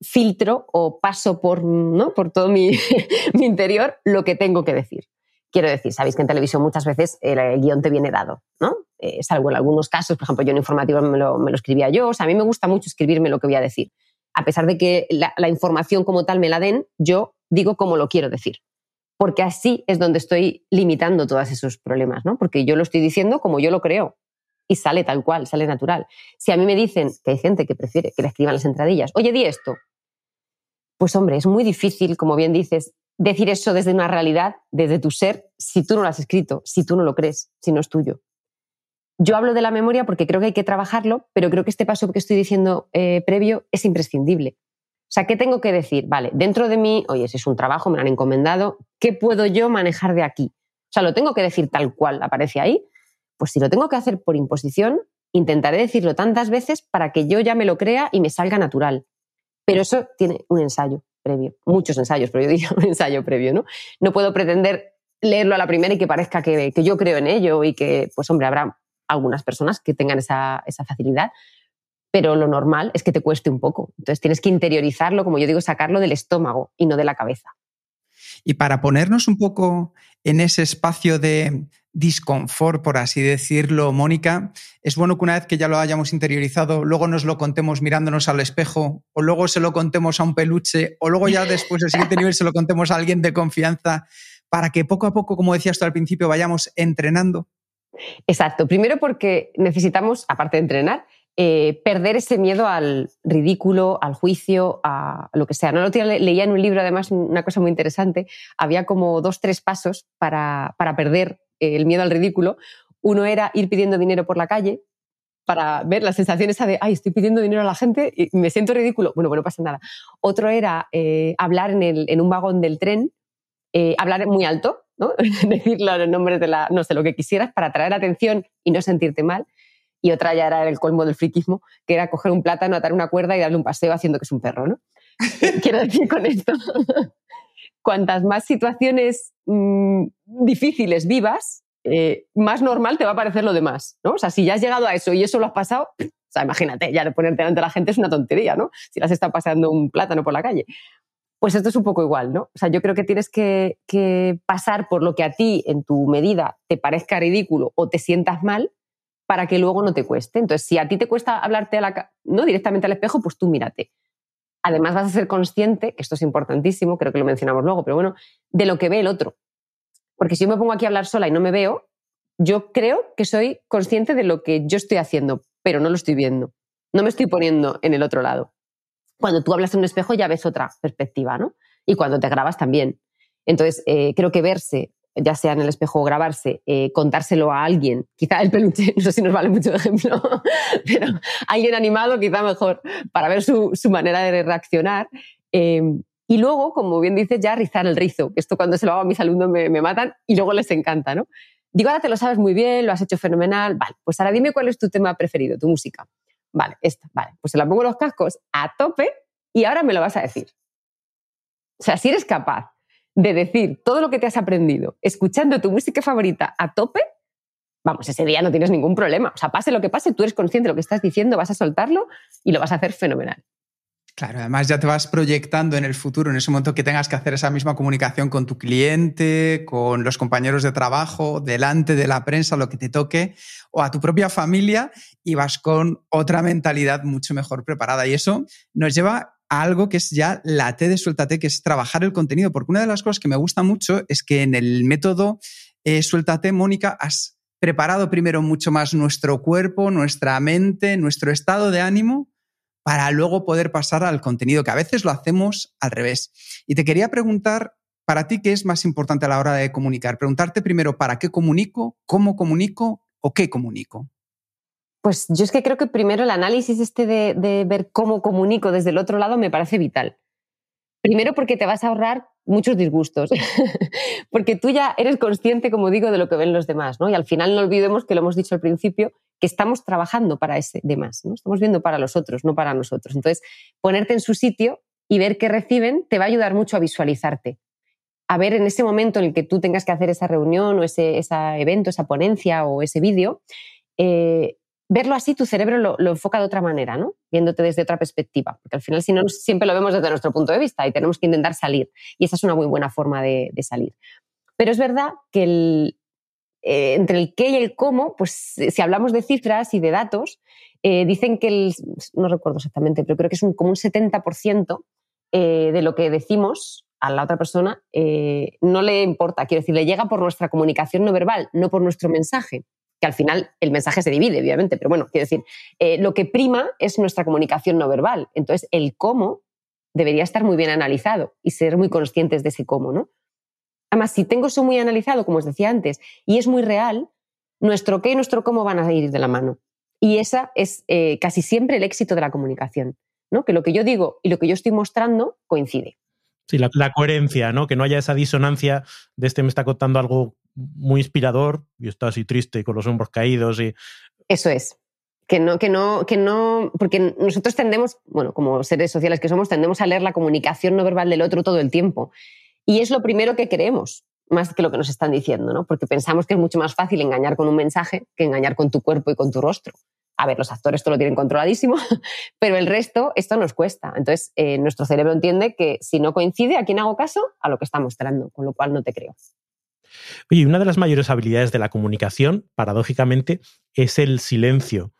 filtro o paso por, ¿no? por todo mi, interior lo que tengo que decir. Quiero decir, sabéis que en televisión muchas veces el, el guion te viene dado, ¿no? Eh, salvo en algunos casos, por ejemplo, yo en informativo me lo, me lo, escribía yo, o sea, a mí me gusta mucho escribirme lo que voy a decir. A pesar de que la, la información como tal me la den, yo digo como lo quiero decir. Porque así es donde estoy limitando todos esos problemas, ¿no? Porque yo lo estoy diciendo como yo lo creo, y sale tal cual, sale natural. Si a mí me dicen que hay gente que prefiere que le escriban las entradillas, oye, di esto, pues hombre, es muy difícil, como bien dices, decir eso desde una realidad, desde tu ser, si tú no lo has escrito, si tú no lo crees, si no es tuyo. Yo hablo de la memoria porque creo que hay que trabajarlo, pero creo que este paso que estoy diciendo eh, previo es imprescindible. O sea, ¿qué tengo que decir? Vale, dentro de mí, oye, si es un trabajo, me lo han encomendado, ¿qué puedo yo manejar de aquí? O sea, lo tengo que decir tal cual aparece ahí. Pues si lo tengo que hacer por imposición, intentaré decirlo tantas veces para que yo ya me lo crea y me salga natural. Pero eso tiene un ensayo previo, muchos ensayos, pero yo diría un ensayo previo, ¿no? No puedo pretender leerlo a la primera y que parezca que, que yo creo en ello y que, pues hombre, habrá algunas personas que tengan esa, esa facilidad, pero lo normal es que te cueste un poco. Entonces tienes que interiorizarlo, como yo digo, sacarlo del estómago y no de la cabeza. Y para ponernos un poco en ese espacio de, disconfort, por así decirlo, Mónica, es bueno que una vez que ya lo hayamos interiorizado, luego nos lo contemos mirándonos al espejo, o luego se lo contemos a un peluche, o luego ya después del siguiente nivel se lo contemos a alguien de confianza, para que poco a poco, como decías tú al principio, vayamos entrenando. Exacto. Primero porque necesitamos, aparte de entrenar, eh, perder ese miedo al ridículo, al juicio, a lo que sea. ¿no? leía en un libro, además, una cosa muy interesante. Había como dos, tres pasos para, para perder el miedo al ridículo. Uno era ir pidiendo dinero por la calle para ver la sensación esa de, ay, estoy pidiendo dinero a la gente y me siento ridículo. Bueno, bueno, pasa nada. Otro era eh, hablar en, el, en, un vagón del tren, eh, hablar muy alto, ¿no? decir los nombres de la, no sé, lo que quisieras para atraer atención y no sentirte mal y otra ya era el colmo del friquismo, que era coger un plátano, atar una cuerda y darle un paseo haciendo que es un perro, ¿no? Quiero decir con esto, cuantas más situaciones mm, difíciles vivas, eh, más normal te va a parecer lo demás, ¿no? O sea, si ya has llegado a eso y eso lo has pasado, o sea, imagínate, ya ponerte delante de la gente es una tontería, ¿no? Si las está pasando un plátano por la calle. Pues esto es un poco igual, ¿no? O sea, yo creo que tienes que, que pasar por lo que a ti, en tu medida, te parezca ridículo o te sientas mal, para que luego no te cueste. Entonces, si a ti te cuesta hablarte a la, no directamente al espejo, pues tú mírate. Además, vas a ser consciente, que esto es importantísimo, creo que lo mencionamos luego, pero bueno, de lo que ve el otro. Porque si yo me pongo aquí a hablar sola y no me veo, yo creo que soy consciente de lo que yo estoy haciendo, pero no lo estoy viendo. No me estoy poniendo en el otro lado. Cuando tú hablas en un espejo ya ves otra perspectiva, ¿no? Y cuando te grabas también. Entonces, eh, creo que verse ya sea en el espejo grabarse, eh, contárselo a alguien, quizá el peluche, no sé si nos vale mucho de ejemplo, pero alguien animado quizá mejor para ver su, manera de reaccionar. Em, y luego, como bien dices, ya rizar el rizo, que esto cuando se lo hago a mis alumnos me, me, matan y luego les encanta, ¿no? Digo, ahora te lo sabes muy bien, lo has hecho fenomenal, vale, pues ahora dime cuál es tu tema preferido, tu música. Vale, esta, vale, pues se la pongo los cascos a tope y ahora me lo vas a decir. O sea, si eres capaz de decir todo lo que te has aprendido escuchando tu música favorita a tope, vamos, ese día no tienes ningún problema. O sea, pase lo que pase, tú eres consciente de lo que estás diciendo, vas a soltarlo y lo vas a hacer fenomenal. Claro, además ya te vas proyectando en el futuro, en ese momento que tengas que hacer esa misma comunicación con tu cliente, con los compañeros de trabajo, delante de la prensa, lo que te toque, o a tu propia familia, y vas con otra mentalidad mucho mejor preparada. Y eso nos lleva algo que es ya la T de Suéltate, que es trabajar el contenido. Porque una de las cosas que me gusta mucho es que en el método eh, Suéltate, Mónica, has preparado primero mucho más nuestro cuerpo, nuestra mente, nuestro estado de ánimo para luego poder pasar al contenido, que a veces lo hacemos al revés. Y te quería preguntar, para ti, ¿qué es más importante a la hora de comunicar? Preguntarte primero, ¿para qué comunico? ¿Cómo comunico? ¿O qué comunico? Pues yo es que creo que primero el análisis este de, ver cómo comunico desde el otro lado me parece vital. Primero porque te vas a ahorrar muchos disgustos, porque tú ya eres consciente, como digo, de lo que ven los demás, ¿no? Y al final no olvidemos que lo hemos dicho al principio, que estamos trabajando para ese demás, ¿no? Estamos viendo para los otros, no para nosotros. Entonces, ponerte en su sitio y ver qué reciben te va a ayudar mucho a visualizarte. A ver en ese momento en el que tú tengas que hacer esa reunión o ese, evento, esa ponencia o ese vídeo, eh, verlo así, tu cerebro lo, enfoca de otra manera, ¿no? Viéndote desde otra perspectiva. Porque al final, si no, siempre lo vemos desde nuestro punto de vista y tenemos que intentar salir. Y esa es una muy buena forma de, salir. Pero es verdad que eh, entre el qué y el cómo, pues si hablamos de cifras y de datos, eh, dicen que el, no recuerdo exactamente, pero creo que es un, como un 70% eh, de lo que decimos a la otra persona no le importa, quiero decir, le llega por nuestra comunicación no verbal, no por nuestro mensaje que al final el mensaje se divide, obviamente, pero bueno, quiero decir, eh, lo que prima es nuestra comunicación no verbal. Entonces, el cómo debería estar muy bien analizado y ser muy conscientes de ese cómo, ¿no? Además, si tengo eso muy analizado, como os decía antes, y es muy real, nuestro qué y nuestro cómo van a ir de la mano. Y esa es eh, casi siempre el éxito de la comunicación, ¿no? Que lo que yo digo y lo que yo estoy mostrando coincide. Sí, la, la, coherencia, ¿no? Que no haya esa disonancia de este me está contando algo muy inspirador y está así triste con los hombros caídos y... Eso es. Que no, que no, que no, porque nosotros tendemos, bueno, como seres sociales que somos, tendemos a leer la comunicación no verbal del otro todo el tiempo. Y es lo primero que creemos, más que lo que nos están diciendo, ¿no? Porque pensamos que es mucho más fácil engañar con un mensaje que engañar con tu cuerpo y con tu rostro. A ver, los actores esto lo tienen controladísimo, pero el resto, esto nos cuesta. Entonces, eh, nuestro cerebro entiende que si no coincide, ¿a quién hago caso? A lo que está mostrando, con lo cual no te creo. Oye, una de las mayores habilidades de la comunicación, paradójicamente, es el silencio.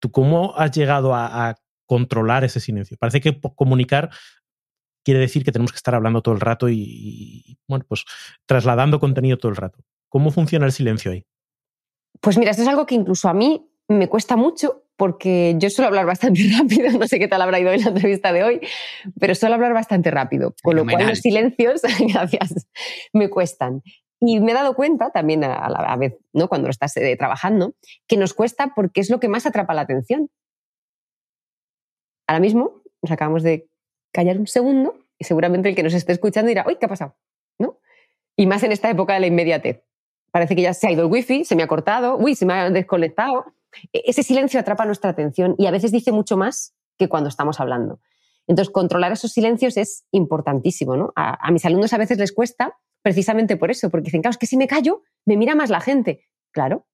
¿Tú cómo has llegado a, controlar ese silencio? Parece que comunicar quiere decir que tenemos que estar hablando todo el rato y, bueno, pues trasladando contenido todo el rato. ¿Cómo funciona el silencio ahí? Pues mira, esto es algo que incluso a mí me cuesta mucho porque yo suelo hablar bastante rápido, no sé qué tal habrá ido en la entrevista de hoy, pero suelo hablar bastante rápido, con lo cual los silencios, gracias, me cuestan. Y me he dado cuenta también a la vez, ¿no? cuando estás eh, trabajando, que nos cuesta porque es lo que más atrapa la atención. Ahora mismo nos acabamos de callar un segundo y seguramente el que nos esté escuchando dirá, uy, ¿qué ha pasado? ¿No? Y más en esta época de la inmediatez. Parece que ya se ha ido el wifi, se me ha cortado, uy, se me ha desconectado. E-, ese silencio atrapa nuestra atención y a veces dice mucho más que cuando estamos hablando. Entonces, controlar esos silencios es importantísimo. ¿no? A, mis alumnos a veces les cuesta precisamente por eso, porque dicen, claro, es que si me callo, me mira más la gente. Claro,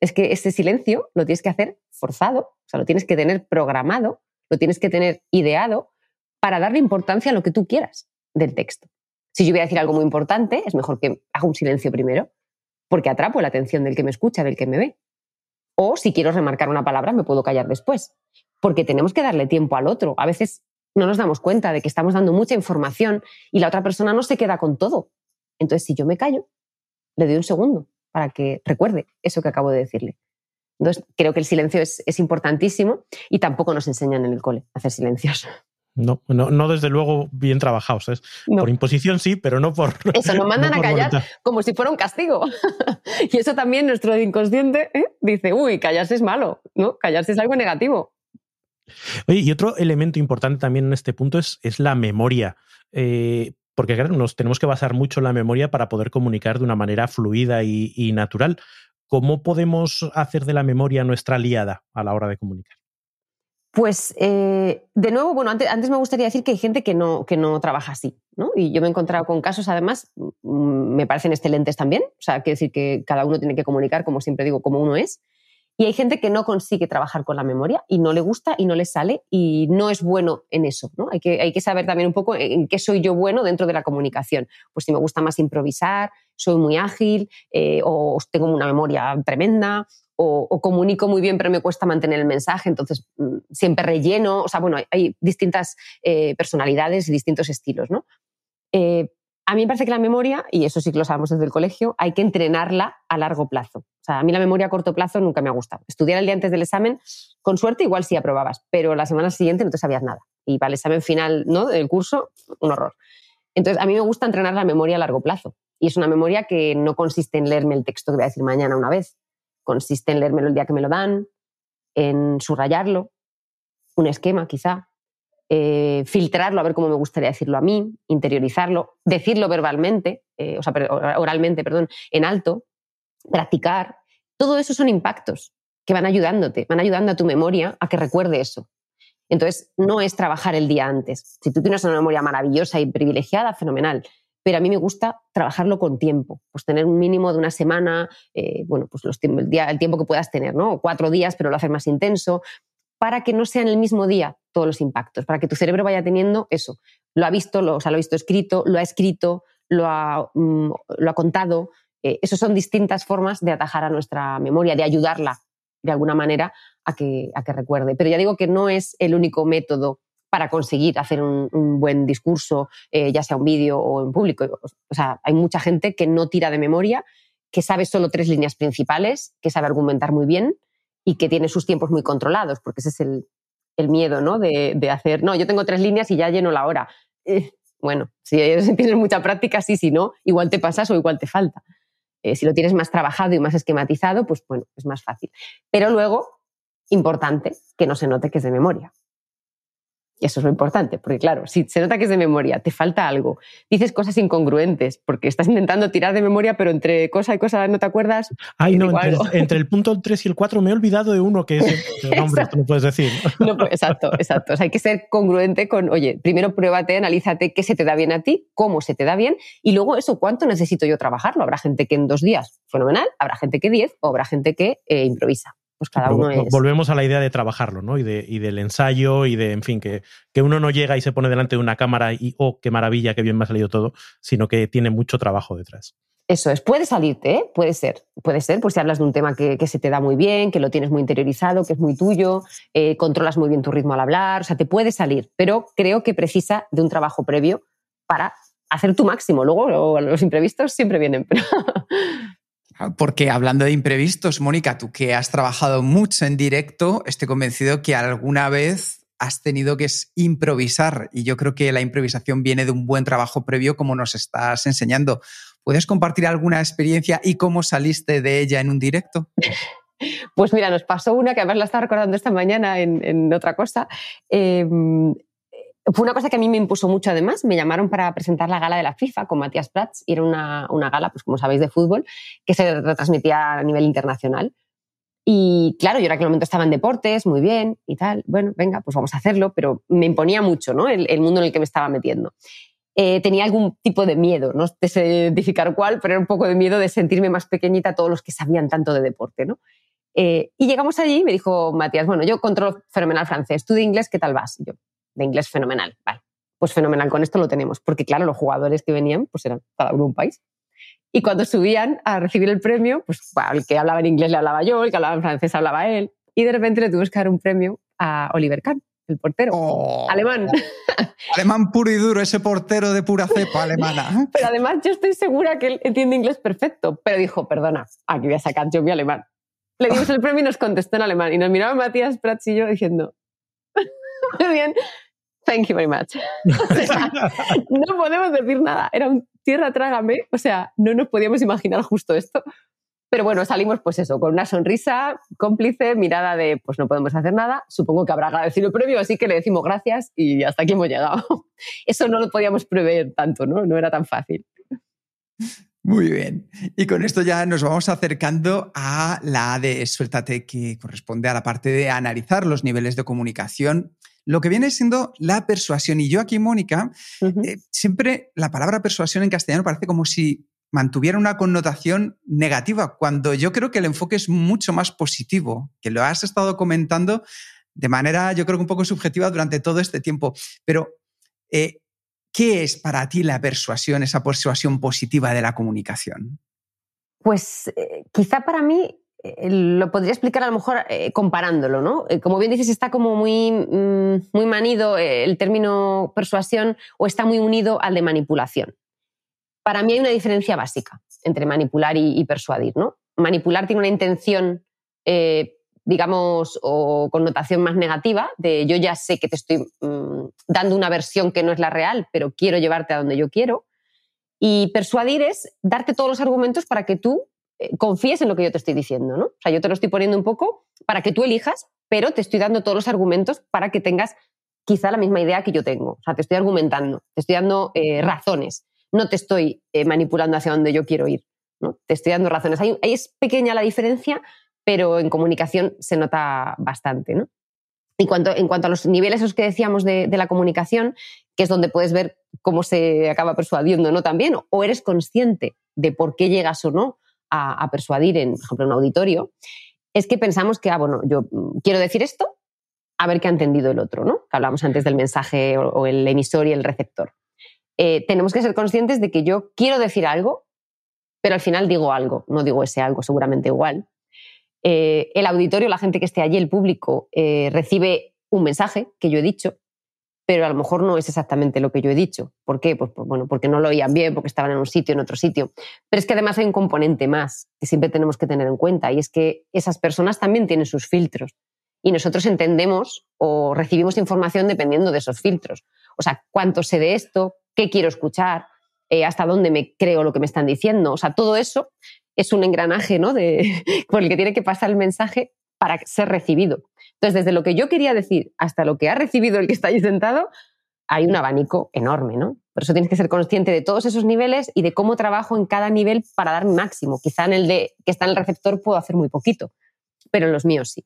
es que ese silencio lo tienes que hacer forzado, o sea, lo tienes que tener programado, lo tienes que tener ideado para darle importancia a lo que tú quieras del texto. Si yo voy a decir algo muy importante, es mejor que haga un silencio primero, porque atrapo la atención del que me escucha, del que me ve. O si quiero remarcar una palabra, me puedo callar después, porque tenemos que darle tiempo al otro. A veces no nos damos cuenta de que estamos dando mucha información y la otra persona no se queda con todo. Entonces, si yo me callo, le doy un segundo para que recuerde eso que acabo de decirle. Entonces, creo que el silencio es, es importantísimo y tampoco nos enseñan en el cole a hacer silencios. No, no, no desde luego bien trabajados. ¿eh? Por imposición sí, pero no por. Eso, nos mandan a callar como si fuera un castigo. y eso también nuestro inconsciente ¿eh? dice, uy, callarse es malo, ¿no? Callarse es algo negativo. Oye, y otro elemento importante también en este punto es, es la memoria. Eh, porque claro, nos tenemos que basar mucho en la memoria para poder comunicar de una manera fluida y, natural. ¿Cómo podemos hacer de la memoria nuestra aliada a la hora de comunicar? Pues, eh, de nuevo, bueno, antes, antes, me gustaría decir que hay gente que no, que no trabaja así, ¿no? Y yo me he encontrado con casos, además, mm, me parecen excelentes también. O sea, quiero decir que cada uno tiene que comunicar, como siempre digo, como uno es. Y hay gente que no consigue trabajar con la memoria y no le gusta y no le sale y no es bueno en eso, ¿no? Hay que, hay que saber también un poco en qué soy yo bueno dentro de la comunicación. Pues si me gusta más improvisar, soy muy ágil eh, o tengo una memoria tremenda o, comunico muy bien pero me cuesta mantener el mensaje, entonces mm, siempre relleno, o sea, bueno, hay, distintas eh, personalidades y distintos estilos, ¿no? Eh, a mí me parece que la memoria, y eso sí que lo sabemos desde el colegio, hay que entrenarla a largo plazo. O sea, a mí la memoria a corto plazo nunca me ha gustado. Estudiar el día antes del examen, con suerte igual sí aprobabas, pero la semana siguiente no te sabías nada. Y para el examen final ¿no? del curso, un horror. Entonces, a mí me gusta entrenar la memoria a largo plazo. Y es una memoria que no consiste en leerme el texto que voy a decir mañana una vez, consiste en leérmelo el día que me lo dan, en subrayarlo, un esquema quizá, eh, filtrarlo a ver cómo me gustaría decirlo a mí, interiorizarlo, decirlo verbalmente, eh, o sea, oralmente, perdón, en alto, practicar. Todo eso son impactos que van ayudándote, van ayudando a tu memoria a que recuerde eso. Entonces, no es trabajar el día antes. Si tú tienes una memoria maravillosa y privilegiada, fenomenal pero a mí me gusta trabajarlo con tiempo, pues tener un mínimo de una semana, eh, bueno, pues los, el, el, tiempo que puedas tener, ¿no? Cuatro días, pero lo haces más intenso, para que no sea en el mismo día todos los impactos, para que tu cerebro vaya teniendo eso. Lo ha visto, lo, ha visto escrito, lo ha escrito, lo ha, mm, contado. Eh, Esas son distintas formas de atajar a nuestra memoria, de ayudarla de alguna manera a que, a que recuerde. Pero ya digo que no es el único método para conseguir hacer un, buen discurso, eh, ya sea un vídeo o en público. O sea, hay mucha gente que no tira de memoria, que sabe solo tres líneas principales, que sabe argumentar muy bien y que tiene sus tiempos muy controlados, porque ese es el, miedo, ¿no? De, hacer, no, yo tengo tres líneas y ya lleno la hora. Eh, bueno, si tienes mucha práctica, sí, si no, igual te pasas o igual te falta. Eh, si lo tienes más trabajado y más esquematizado, pues bueno, es más fácil. Pero luego, importante, que no se note que es de memoria. Y eso es lo importante, porque claro, si se nota que es de memoria, te falta algo, dices cosas incongruentes, porque estás intentando tirar de memoria, pero entre cosa y cosa no te acuerdas. Ay, no, entre, el punto 3 y el 4 me he olvidado de uno que es el nombre, no puedes decir. No, pues, exacto, exacto. O sea, hay que ser congruente con, oye, primero pruébate, analízate qué se te da bien a ti, cómo se te da bien, y luego eso, cuánto necesito yo trabajarlo. Habrá gente que en dos días, fenomenal, habrá gente que diez, o habrá gente que eh, improvisa pues cada uno es... Volvemos a la idea de trabajarlo, ¿no? Y, de, y del ensayo y de, en fin, que, que, uno no llega y se pone delante de una cámara y, oh, qué maravilla, qué bien me ha salido todo, sino que tiene mucho trabajo detrás. Eso es, puede salirte, ¿eh? puede ser, puede ser, pues si hablas de un tema que, se te da muy bien, que lo tienes muy interiorizado, que es muy tuyo, eh, controlas muy bien tu ritmo al hablar, o sea, te puede salir, pero creo que precisa de un trabajo previo para hacer tu máximo. Luego los imprevistos siempre vienen. Ah, porque hablando de imprevistos, Mónica, tú que has trabajado mucho en directo, estoy convencido que alguna vez has tenido que improvisar y yo creo que la improvisación viene de un buen trabajo previo como nos estás enseñando. ¿Puedes compartir alguna experiencia y cómo saliste de ella en un directo? Pues mira, nos pasó una que además la estaba recordando esta mañana en, otra cosa. Em, fue una cosa que a mí me impuso mucho además. Me llamaron para presentar la gala de la FIFA con Matías Prats y era una, una gala, pues como sabéis, de fútbol que se retransmitía a nivel internacional. Y claro, yo en aquel momento estaba en deportes, muy bien y tal. Bueno, venga, pues vamos a hacerlo, pero me imponía mucho ¿no? el, mundo en el que me estaba metiendo. Eh, tenía algún tipo de miedo, no sé identificar cuál, pero era un poco de miedo de sentirme más pequeñita a todos los que sabían tanto de deporte. ¿no? Eh, y llegamos allí y me dijo Matías, bueno, yo controlo fenomenal francés, tú de inglés, ¿qué tal vas? yo, de inglés fenomenal, vale. Pues fenomenal, con esto lo tenemos, porque claro, los jugadores que venían pues eran cada uno un país. Y cuando subían a recibir el premio, pues el que hablaba en inglés le hablaba yo, el que hablaba en francés hablaba él. Y de repente le tuvimos que dar un premio a Oliver Kahn el portero. Oh. alemán. Alemán puro y duro, ese portero de pura cepa alemana. Pero además yo estoy segura que él entiende inglés perfecto, pero dijo, perdona, aquí voy a sacar yo mi alemán. Le dimos el premio y nos contestó en alemán. Y nos miraba Matías Prats y yo diciendo, muy bien, thank you very much. no podemos decir nada. Era un tierra trágame. O sea, no nos podíamos imaginar justo esto. Pero bueno, salimos pues eso, con una sonrisa cómplice, mirada de pues no podemos hacer nada, supongo que habrá agradecido el premio, así que le decimos gracias y hasta aquí hemos llegado. Eso no lo podíamos prever tanto, ¿no? No era tan fácil. Muy bien. Y con esto ya nos vamos acercando a la de suéltate, que corresponde a la parte de analizar los niveles de comunicación. Lo que viene siendo la persuasión. Y yo aquí, Mónica, eh, siempre la palabra persuasión en castellano parece como si mantuviera una connotación negativa, cuando yo creo que el enfoque es mucho más positivo, que lo has estado comentando de manera, yo creo que un poco subjetiva durante todo este tiempo. Pero, eh, ¿qué es para ti la persuasión, esa persuasión positiva de la comunicación? Pues eh, quizá para mí lo podría explicar a lo mejor comparándolo, ¿no? como bien dices, está como muy, mm, muy manido el término persuasión o está muy unido al de manipulación para mí hay una diferencia básica entre manipular y, persuadir. ¿no? Manipular tiene una intención, eh, digamos, o connotación más negativa, de yo ya sé que te estoy mm, dando una versión que no es la real, pero quiero llevarte a donde yo quiero. Y persuadir es darte todos los argumentos para que tú eh, confíes en lo que yo te estoy diciendo. ¿no? O sea, yo te lo estoy poniendo un poco para que tú elijas, pero te estoy dando todos los argumentos para que tengas quizá la misma idea que yo tengo. O sea, te estoy argumentando, te estoy dando eh, razones no te estoy eh, manipulando hacia donde yo quiero ir. ¿no? Te estoy dando razones. Ahí, es pequeña la diferencia, pero en comunicación se nota bastante. ¿no? Y cuanto, en cuanto a los niveles esos que decíamos de, la comunicación, que es donde puedes ver cómo se acaba persuadiendo no también, o eres consciente de por qué llegas o no a, persuadir en, por ejemplo, un auditorio, es que pensamos que, ah, bueno, yo mm, quiero decir esto, a ver qué ha entendido el otro, ¿no? Que hablamos antes del mensaje o el emisor y el receptor. Eh, tenemos que ser conscientes de que yo quiero decir algo, pero al final digo algo, no digo ese algo, seguramente igual. Eh, el auditorio, la gente que esté allí, el público, eh, recibe un mensaje que yo he dicho, pero a lo mejor no es exactamente lo que yo he dicho. ¿Por qué? Pues, bueno, porque no lo oían bien, porque estaban en un sitio, en otro sitio. Pero es que además hay un componente más que siempre tenemos que tener en cuenta y es que esas personas también tienen sus filtros y nosotros entendemos o recibimos información dependiendo de esos filtros. O sea, cuánto sé de esto, qué quiero escuchar, eh, hasta dónde me creo lo que me están diciendo. O sea, todo eso es un engranaje ¿no? por el que tiene que pasar el mensaje para ser recibido. Entonces, desde lo que yo quería decir hasta lo que ha recibido el que está ahí sentado, hay un abanico enorme, ¿no? Por eso tienes que ser consciente de todos esos niveles y de cómo trabajo en cada nivel para dar mi máximo. Quizá en el de que está en el receptor puedo hacer muy poquito, pero en los míos sí.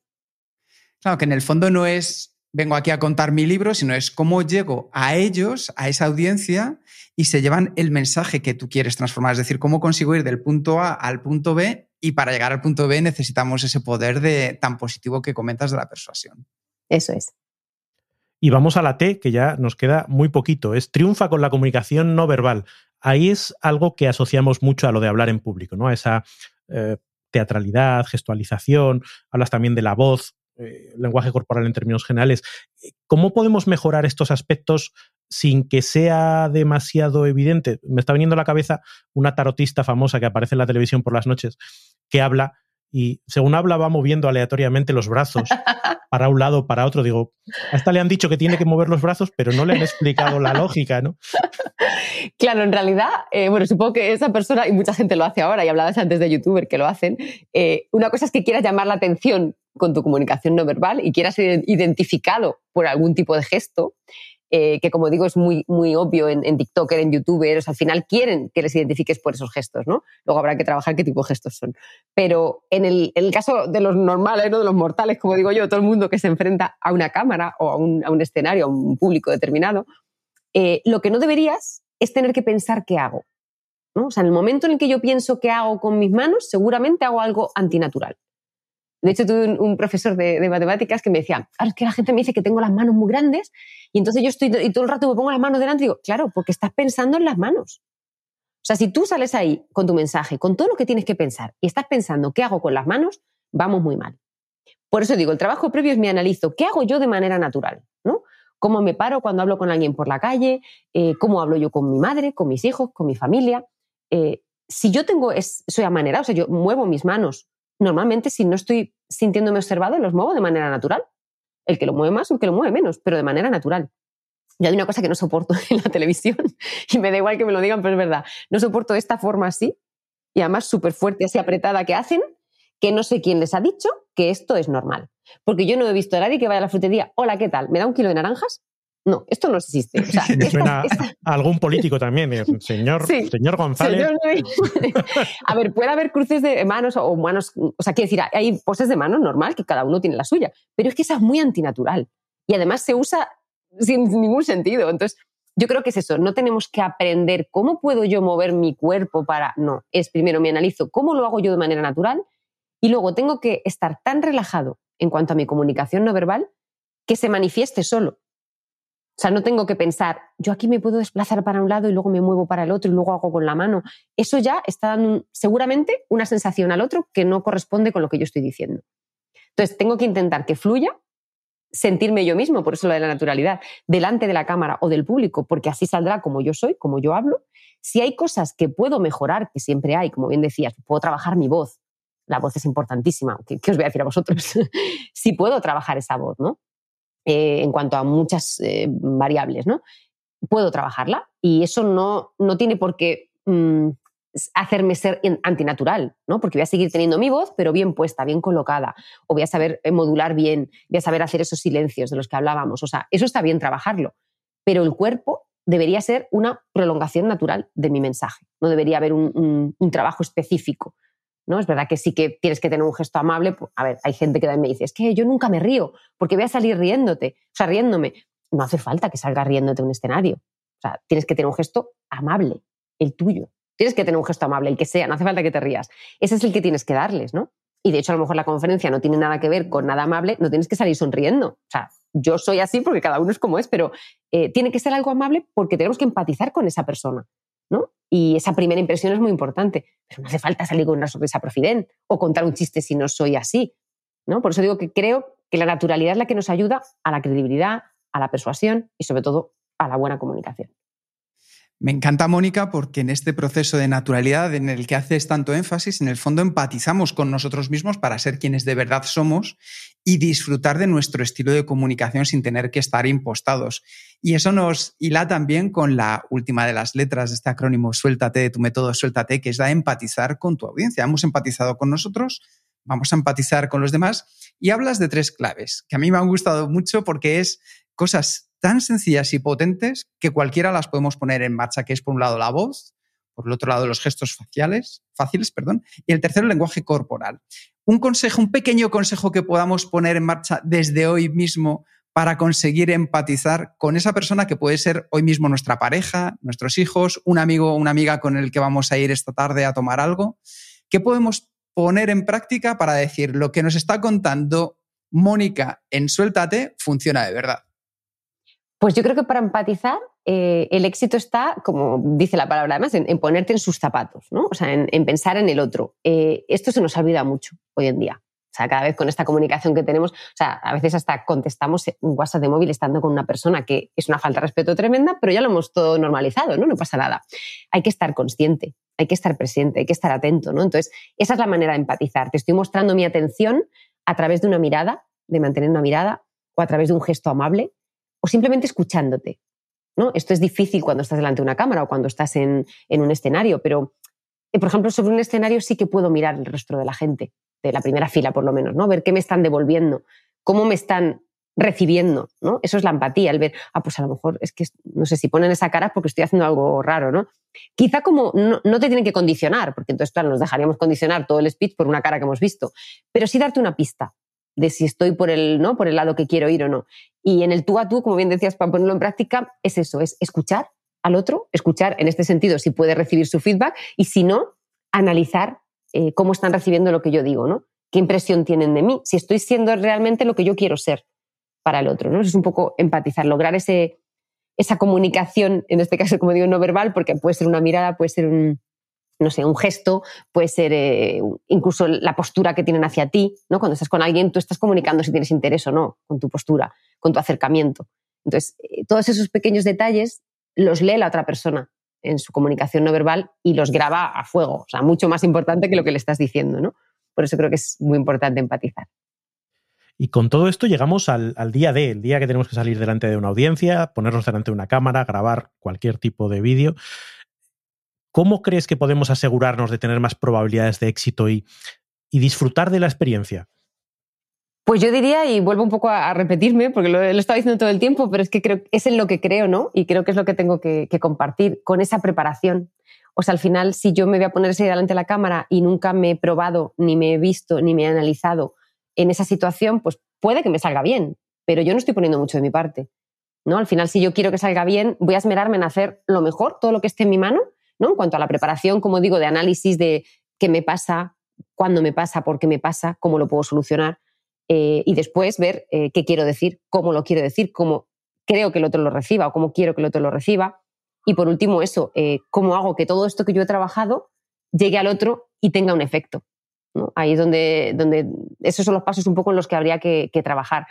Claro, que en el fondo no es vengo aquí a contar mi libro, sino es cómo llego a ellos, a esa audiencia, y se llevan el mensaje que tú quieres transformar. Es decir, cómo consigo ir del punto A al punto B, y para llegar al punto B necesitamos ese poder de, tan positivo que comentas de la persuasión. Eso es. Y vamos a la T, que ya nos queda muy poquito. Es triunfa con la comunicación no verbal. ahí es algo que asociamos mucho a lo de hablar en público, ¿no? A esa eh, teatralidad, gestualización, hablas también de la voz, eh, lenguaje corporal en términos generales. ¿Cómo podemos mejorar estos aspectos sin que sea demasiado evidente? Me está viniendo a la cabeza una tarotista famosa que aparece en la televisión por las noches que habla y según habla va moviendo aleatoriamente los brazos para un lado, para otro. Digo, a esta le han dicho que tiene que mover los brazos, pero no le han explicado la lógica, ¿no? Claro, en realidad, eh, bueno, supongo que esa persona, y mucha gente lo hace ahora, y hablabas antes de youtuber que lo hacen, eh, una cosa es que quieras llamar la atención con tu comunicación no verbal y quieras ser identificado por algún tipo de gesto, eh, que como digo es muy, muy obvio en, en TikToker, en YouTubers, al final quieren que les identifiques por esos gestos, ¿no? Luego habrá que trabajar qué tipo de gestos son. Pero en el, el caso de los normales, ¿no? de los mortales, como digo yo, todo el mundo que se enfrenta a una cámara o a un, a un escenario, a un público determinado, eh, lo que no deberías es tener que pensar qué hago. ¿no? O sea, en el momento en el que yo pienso qué hago con mis manos, seguramente hago algo antinatural. De hecho, tuve un, un profesor de, de, matemáticas que me decía, claro, es que la gente me dice que tengo las manos muy grandes y entonces yo estoy y todo el rato me pongo las manos delante y digo, claro, porque estás pensando en las manos. O sea, si tú sales ahí con tu mensaje, con todo lo que tienes que pensar y estás pensando qué hago con las manos, vamos muy mal. Por eso digo, el trabajo previo es me analizo qué hago yo de manera natural, ¿no? Cómo me paro cuando hablo con alguien por la calle, eh, cómo hablo yo con mi madre, con mis hijos, con mi familia. Eh, si yo tengo, es, soy amanera, o sea, yo muevo mis manos normalmente si no estoy sintiéndome observado, los muevo de manera natural. El que lo mueve más o el que lo mueve menos, pero de manera natural. Y hay una cosa que no soporto en la televisión, y me da igual que me lo digan, pero es verdad. No soporto esta forma así, y además súper fuerte, así apretada que hacen, que no sé quién les ha dicho que esto es normal. Porque yo no he visto a nadie que vaya a la frutería, hola, ¿qué tal? ¿Me da un kilo de naranjas? No, esto no existe. O sea, esta, suena esta... a algún político también, señor, sí, señor González. Señor... a ver, puede haber cruces de manos o manos, o sea, quiero decir, hay poses de manos normal, que cada uno tiene la suya, pero es que esa es muy antinatural y además se usa sin ningún sentido. Entonces, yo creo que es eso, no tenemos que aprender cómo puedo yo mover mi cuerpo para, no, es primero me analizo cómo lo hago yo de manera natural y luego tengo que estar tan relajado en cuanto a mi comunicación no verbal que se manifieste solo. O sea, no tengo que pensar, yo aquí me puedo desplazar para un lado y luego me muevo para el otro y luego hago con la mano. Eso ya está dando seguramente una sensación al otro que no corresponde con lo que yo estoy diciendo. Entonces, tengo que intentar que fluya, sentirme yo mismo, por eso lo de la naturalidad, delante de la cámara o del público, porque así saldrá como yo soy, como yo hablo. Si hay cosas que puedo mejorar, que siempre hay, como bien decías, puedo trabajar mi voz. La voz es importantísima. ¿Qué, qué os voy a decir a vosotros? si puedo trabajar esa voz, ¿no? Eh, en cuanto a muchas eh, variables, ¿no? Puedo trabajarla y eso no, no tiene por qué mmm, hacerme ser antinatural, ¿no? Porque voy a seguir teniendo mi voz, pero bien puesta, bien colocada, o voy a saber eh, modular bien, voy a saber hacer esos silencios de los que hablábamos. O sea, eso está bien trabajarlo, pero el cuerpo debería ser una prolongación natural de mi mensaje, no debería haber un trabajo específico. ¿No? Es verdad que sí que tienes que tener un gesto amable. A ver, hay gente que me dice, es que yo nunca me río, porque voy a salir riéndote, o sea, riéndome. No hace falta que salgas riéndote un escenario. O sea, tienes que tener un gesto amable, el tuyo. Tienes que tener un gesto amable, el que sea, no hace falta que te rías. Ese es el que tienes que darles, ¿no? Y de hecho, a lo mejor la conferencia no tiene nada que ver con nada amable, no tienes que salir sonriendo. O sea, yo soy así porque cada uno es como es, pero eh, tiene que ser algo amable porque tenemos que empatizar con esa persona. ¿No? Y esa primera impresión es muy importante, pero no hace falta salir con una sonrisa profident o contar un chiste si no soy así, ¿no? Por eso digo que creo que la naturalidad es la que nos ayuda a la credibilidad, a la persuasión y sobre todo a la buena comunicación. Me encanta, Mónica, porque en este proceso de naturalidad en el que haces tanto énfasis, en el fondo empatizamos con nosotros mismos para ser quienes de verdad somos y disfrutar de nuestro estilo de comunicación sin tener que estar impostados. Y eso nos hila también con la última de las letras de este acrónimo, suéltate, de tu método suéltate, que es la empatizar con tu audiencia. Hemos empatizado con nosotros, vamos a empatizar con los demás y hablas de tres claves que a mí me han gustado mucho porque es cosas tan sencillas y potentes que cualquiera las podemos poner en marcha, que es por un lado la voz, por el otro lado los gestos faciales, fáciles, perdón, y el tercero el lenguaje corporal. Un consejo, un pequeño consejo que podamos poner en marcha desde hoy mismo para conseguir empatizar con esa persona que puede ser hoy mismo nuestra pareja, nuestros hijos, un amigo o una amiga con el que vamos a ir esta tarde a tomar algo. ¿Qué podemos poner en práctica para decir lo que nos está contando Mónica en Suéltate funciona de verdad? Pues yo creo que para empatizar eh, el éxito está, como dice la palabra además, en, ponerte en sus zapatos, ¿no? O sea, en, pensar en el otro. Eh, esto se nos olvida mucho hoy en día. O sea, cada vez con esta comunicación que tenemos, o sea, a veces hasta contestamos un WhatsApp de móvil estando con una persona que es una falta de respeto tremenda, pero ya lo hemos todo normalizado, ¿no? No pasa nada. Hay que estar consciente, hay que estar presente, hay que estar atento, ¿no? Entonces, esa es la manera de empatizar. Te estoy mostrando mi atención a través de una mirada, de mantener una mirada, o a través de un gesto amable, o simplemente escuchándote. ¿no? Esto es difícil cuando estás delante de una cámara o cuando estás en, en un escenario, pero, por ejemplo, sobre un escenario sí que puedo mirar el rostro de la gente de la primera fila por lo menos, ¿no? Ver qué me están devolviendo, cómo me están recibiendo, ¿no? Eso es la empatía, el ver, ah, pues a lo mejor es que, no sé, si ponen esa cara porque estoy haciendo algo raro, ¿no? Quizá como no, te tienen que condicionar, porque entonces, claro, nos dejaríamos condicionar todo el speech por una cara que hemos visto, pero sí darte una pista de si estoy por el, ¿no? por el lado que quiero ir o no. Y en el tú a tú, como bien decías, para ponerlo en práctica, es eso, es escuchar al otro, escuchar en este sentido si puede recibir su feedback y si no, analizar eh, cómo están recibiendo lo que yo digo, ¿no? ¿Qué impresión tienen de mí? Si estoy siendo realmente lo que yo quiero ser para el otro, ¿no? es un poco empatizar, lograr ese, esa comunicación, en este caso, como digo, no verbal, porque puede ser una mirada, puede ser un, no sé, un gesto, puede ser eh, incluso la postura que tienen hacia ti, ¿no? Cuando estás con alguien, tú estás comunicando si tienes interés o no con tu postura, con tu acercamiento. Entonces, eh, todos esos pequeños detalles los lee la otra persona en su comunicación no verbal y los graba a fuego. O sea, mucho más importante que lo que le estás diciendo, ¿no? Por eso creo que es muy importante empatizar. Y con todo esto llegamos al, día D, el día que tenemos que salir delante de una audiencia, ponernos delante de una cámara, grabar cualquier tipo de vídeo. ¿Cómo crees que podemos asegurarnos de tener más probabilidades de éxito y, y disfrutar de la experiencia? Pues yo diría, y vuelvo un poco a, repetirme, porque lo, estado diciendo todo el tiempo, pero es que creo es en lo que creo, ¿no? Y creo que es lo que tengo que, compartir con esa preparación. O sea, al final, si yo me voy a poner así delante de la cámara y nunca me he probado, ni me he visto, ni me he analizado en esa situación, pues puede que me salga bien, pero yo no estoy poniendo mucho de mi parte. ¿no? Al final, si yo quiero que salga bien, voy a esmerarme en hacer lo mejor, todo lo que esté en mi mano, ¿no? En cuanto a la preparación, como digo, de análisis de qué me pasa, cuándo me pasa, por qué me pasa, cómo lo puedo solucionar eh, y después ver eh, qué quiero decir, cómo lo quiero decir, cómo creo que el otro lo reciba o cómo quiero que el otro lo reciba. Y por último, eso, eh, cómo hago que todo esto que yo he trabajado llegue al otro y tenga un efecto. Ahí es donde, donde esos son los pasos un poco en los que habría que, que trabajar.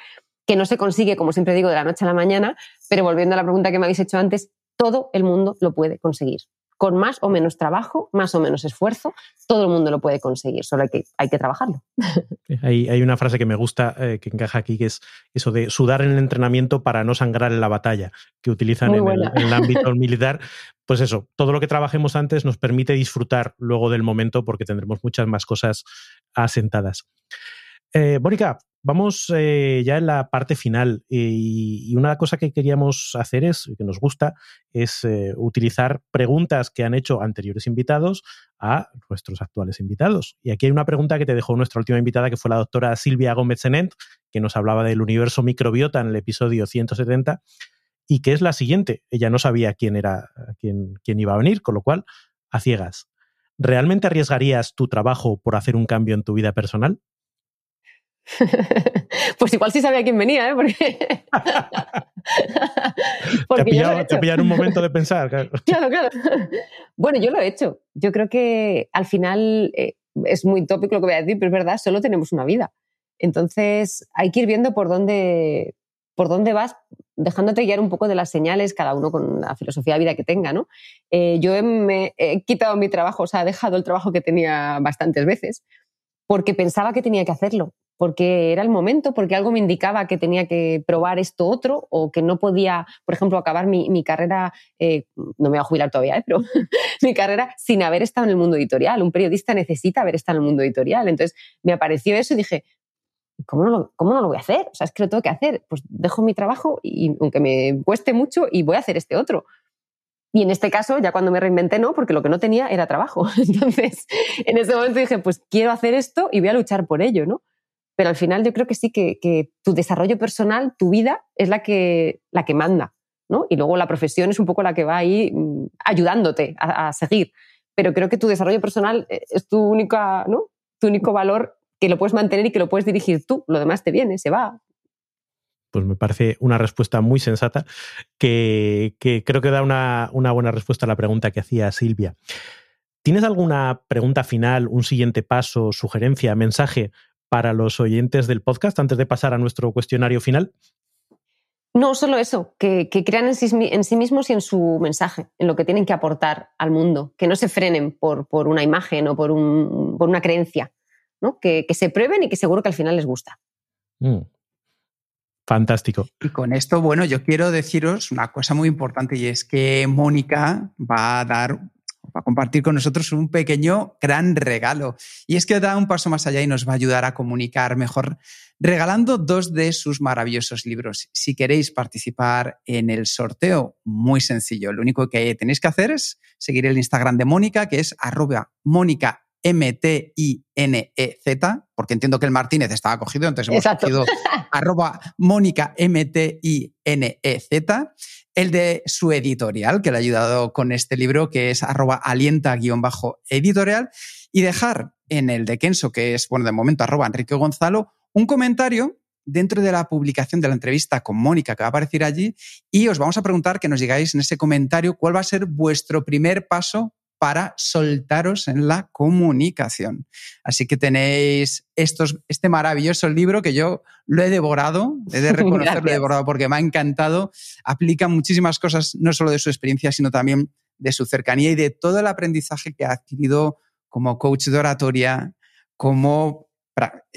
Que no se consigue, como siempre digo, de la noche a la mañana, pero volviendo a la pregunta que me habéis hecho antes, todo el mundo lo puede conseguir con más o menos trabajo, más o menos esfuerzo, todo el mundo lo puede conseguir, solo hay que, hay que trabajarlo. Hay, hay una frase que me gusta, eh, que encaja aquí, que es eso de sudar en el entrenamiento para no sangrar en la batalla, que utilizan en el, ámbito militar. Pues eso, todo lo que trabajemos antes nos permite disfrutar luego del momento porque tendremos muchas más cosas asentadas. Eh, Mónica, Vamos eh, ya en la parte final y, una cosa que queríamos hacer es, que nos gusta, es eh, utilizar preguntas que han hecho anteriores invitados a nuestros actuales invitados. Y aquí hay una pregunta que te dejó nuestra última invitada, que fue la doctora Silvia Gómez Senent, que nos hablaba del universo microbiota en el episodio 170, y que es la siguiente. Ella no sabía quién era, quién, quién iba a venir, con lo cual, a ciegas. ¿Realmente arriesgarías tu trabajo por hacer un cambio en tu vida personal? pues igual sí sabía quién venía, ¿eh? Porque, Porque te, pillado, un momento de pensar. Claro. claro, Bueno, yo lo he hecho. Yo creo que al final eh, es muy tópico lo que voy a decir, pero es verdad, solo tenemos una vida. Entonces hay que ir viendo por dónde, por dónde vas, dejándote guiar un poco de las señales, cada uno con la filosofía de vida que tenga, ¿no? Eh, yo me he quitado mi trabajo, o sea, he dejado el trabajo que tenía bastantes veces, porque pensaba que tenía que hacerlo porque era el momento, porque algo me indicaba que tenía que probar esto otro o que no podía, por ejemplo, acabar mi, carrera, eh, no me voy a jubilar todavía, ¿eh? pero mi carrera sin haber estado en el mundo editorial. Un periodista necesita haber estado en el mundo editorial. Entonces me apareció eso y dije, ¿cómo no lo, cómo no lo voy a hacer? O sea, es que lo tengo que hacer. Pues dejo mi trabajo y aunque me cueste mucho y voy a hacer este otro. Y en este caso, ya cuando me reinventé, no, porque lo que no tenía era trabajo. Entonces, en ese momento dije, pues quiero hacer esto y voy a luchar por ello, ¿no? pero al final yo creo que sí, que, tu desarrollo personal, tu vida, es la que, la que manda, ¿no? Y luego la profesión es un poco la que va ahí mm, ayudándote a, seguir. Pero creo que tu desarrollo personal eh, es tu, única, ¿no? tu único valor que lo puedes mantener y que lo puedes dirigir tú. Lo demás te viene, se va. Pues me parece una respuesta muy sensata que, creo que da una, una, buena respuesta a la pregunta que hacía Silvia. ¿Tienes alguna pregunta final, un siguiente paso, sugerencia, mensaje para los oyentes del podcast antes de pasar a nuestro cuestionario final? No, solo eso, que, crean en sí, mismos y en su mensaje, en lo que tienen que aportar al mundo, que no se frenen por, una imagen o por, una creencia, ¿no? que, se prueben y que seguro que al final les gusta. Mm. Fantástico. Y con esto, bueno, yo quiero deciros una cosa muy importante y es que Mónica va a dar va a compartir con nosotros un pequeño gran regalo. Y es que da un paso más allá y nos va a ayudar a comunicar mejor regalando dos de sus maravillosos libros. Si queréis participar en el sorteo, muy sencillo. Lo único que tenéis que hacer es seguir el Instagram de Mónica, que es Mónica M-T-I-N-E-Z, porque entiendo que el Martínez estaba cogido, entonces hemos cogido arroba Mónica M-T-I-N-E-Z el de su editorial, que le ha ayudado con este libro, que es arroba alienta-editorial, y dejar en el de Kenso, que es, bueno, de momento arroba Enrique Gonzalo, un comentario dentro de la publicación de la entrevista con Mónica que va a aparecer allí y os vamos a preguntar que nos digáis en ese comentario cuál va a ser vuestro primer paso para soltaros en la comunicación. Así que tenéis estos, este maravilloso libro que yo lo he devorado, he de reconocerlo, he devorado porque me ha encantado. Aplica muchísimas cosas, no solo de su experiencia, sino también de su cercanía y de todo el aprendizaje que ha adquirido como coach de oratoria, como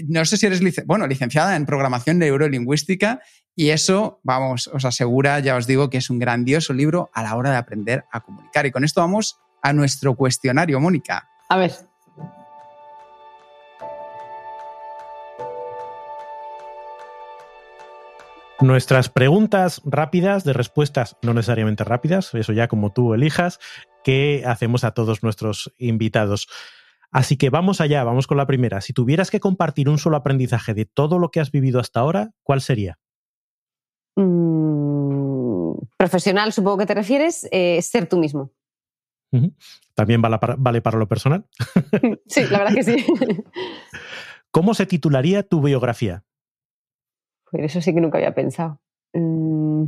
no sé si eres bueno, licenciada en programación neurolingüística y eso, vamos, os asegura, ya os digo que es un grandioso libro a la hora de aprender a comunicar. Y con esto vamos a nuestro cuestionario, Mónica. A ver. Nuestras preguntas rápidas, de respuestas no necesariamente rápidas, eso ya como tú elijas, que hacemos a todos nuestros invitados. Así que vamos allá, vamos con la primera. Si tuvieras que compartir un solo aprendizaje de todo lo que has vivido hasta ahora, ¿cuál sería? Mm, profesional, supongo que te refieres, eh, ser tú mismo. También vale para, lo personal. sí, la verdad que sí. ¿Cómo se titularía tu biografía? Pues eso sí que nunca había pensado. Mm.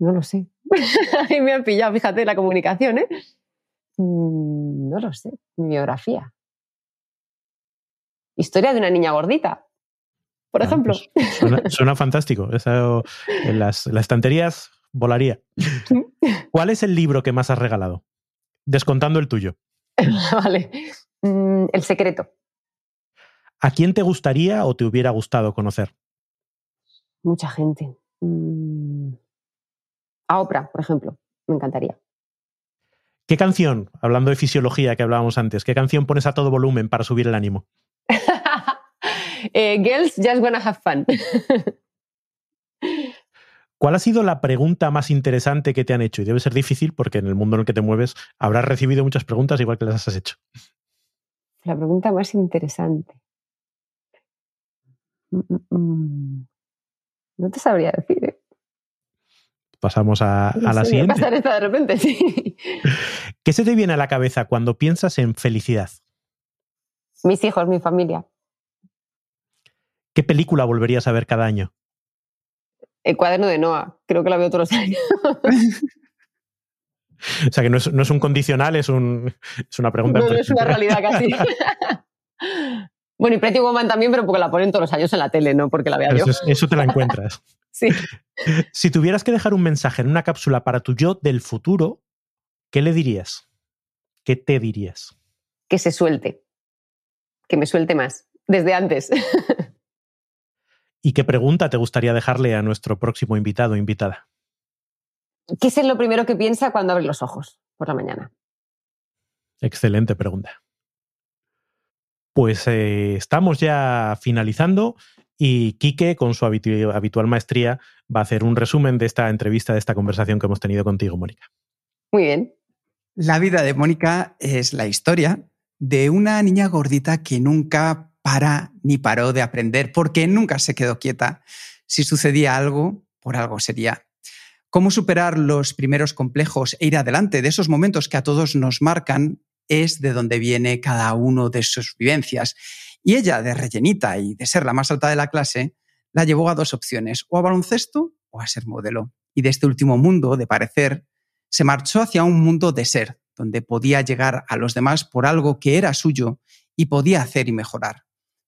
No lo sé. Ahí me han pillado, fíjate, la comunicación, ¿eh? Mm, no lo sé. Mi biografía. Historia de una niña gordita, por ah, ejemplo. Pues suena, fantástico. en las estanterías volaría. ¿Cuál es el libro que más has regalado? Descontando el tuyo. vale. Mm, el secreto. ¿A quién te gustaría o te hubiera gustado conocer? Mucha gente. Mm, a Oprah, por ejemplo. Me encantaría. ¿Qué canción, hablando de fisiología que hablábamos antes, qué canción pones a todo volumen para subir el ánimo? Eh, girls Just Wanna Have Fun. ¿Cuál ha sido la pregunta más interesante que te han hecho? Y debe ser difícil porque en el mundo en el que te mueves habrás recibido muchas preguntas igual que las has hecho. La pregunta más interesante. Mm, mm, mm. No te sabría decir. ¿eh? Pasamos a, la siguiente. Pasar esta de repente, sí. ¿Qué se te viene a la cabeza cuando piensas en felicidad? Mis hijos, mi familia. ¿Qué película volverías a ver cada año? El cuaderno de Noah, creo que la veo todos los años. o sea que no es, un condicional, es, un, es una pregunta. No, es una realidad casi. bueno, y Pretty Woman también, pero porque la ponen todos los años en la tele, no porque la vea yo. Eso te la encuentras. sí. Si tuvieras que dejar un mensaje en una cápsula para tu yo del futuro, ¿qué le dirías? ¿Qué te dirías? Que se suelte. Que me suelte más. Desde antes. ¿Y qué pregunta te gustaría dejarle a nuestro próximo invitado o invitada? ¿Qué es lo primero que piensa cuando abre los ojos por la mañana? Excelente pregunta. Pues eh, estamos ya finalizando y Quique, con su habitual maestría, va a hacer un resumen de esta entrevista, de esta conversación que hemos tenido contigo, Mónica. Muy bien. La vida de Mónica es la historia de una niña gordita que nunca para ni paró de aprender porque nunca se quedó quieta. Si sucedía algo, por algo sería. Cómo superar los primeros complejos e ir adelante de esos momentos que a todos nos marcan es de donde viene cada uno de sus vivencias. Y ella, de rellenita y de ser la más alta de la clase, la llevó a dos opciones, o a baloncesto o a ser modelo. Y de este último mundo, de parecer, se marchó hacia un mundo de ser, donde podía llegar a los demás por algo que era suyo y podía hacer y mejorar.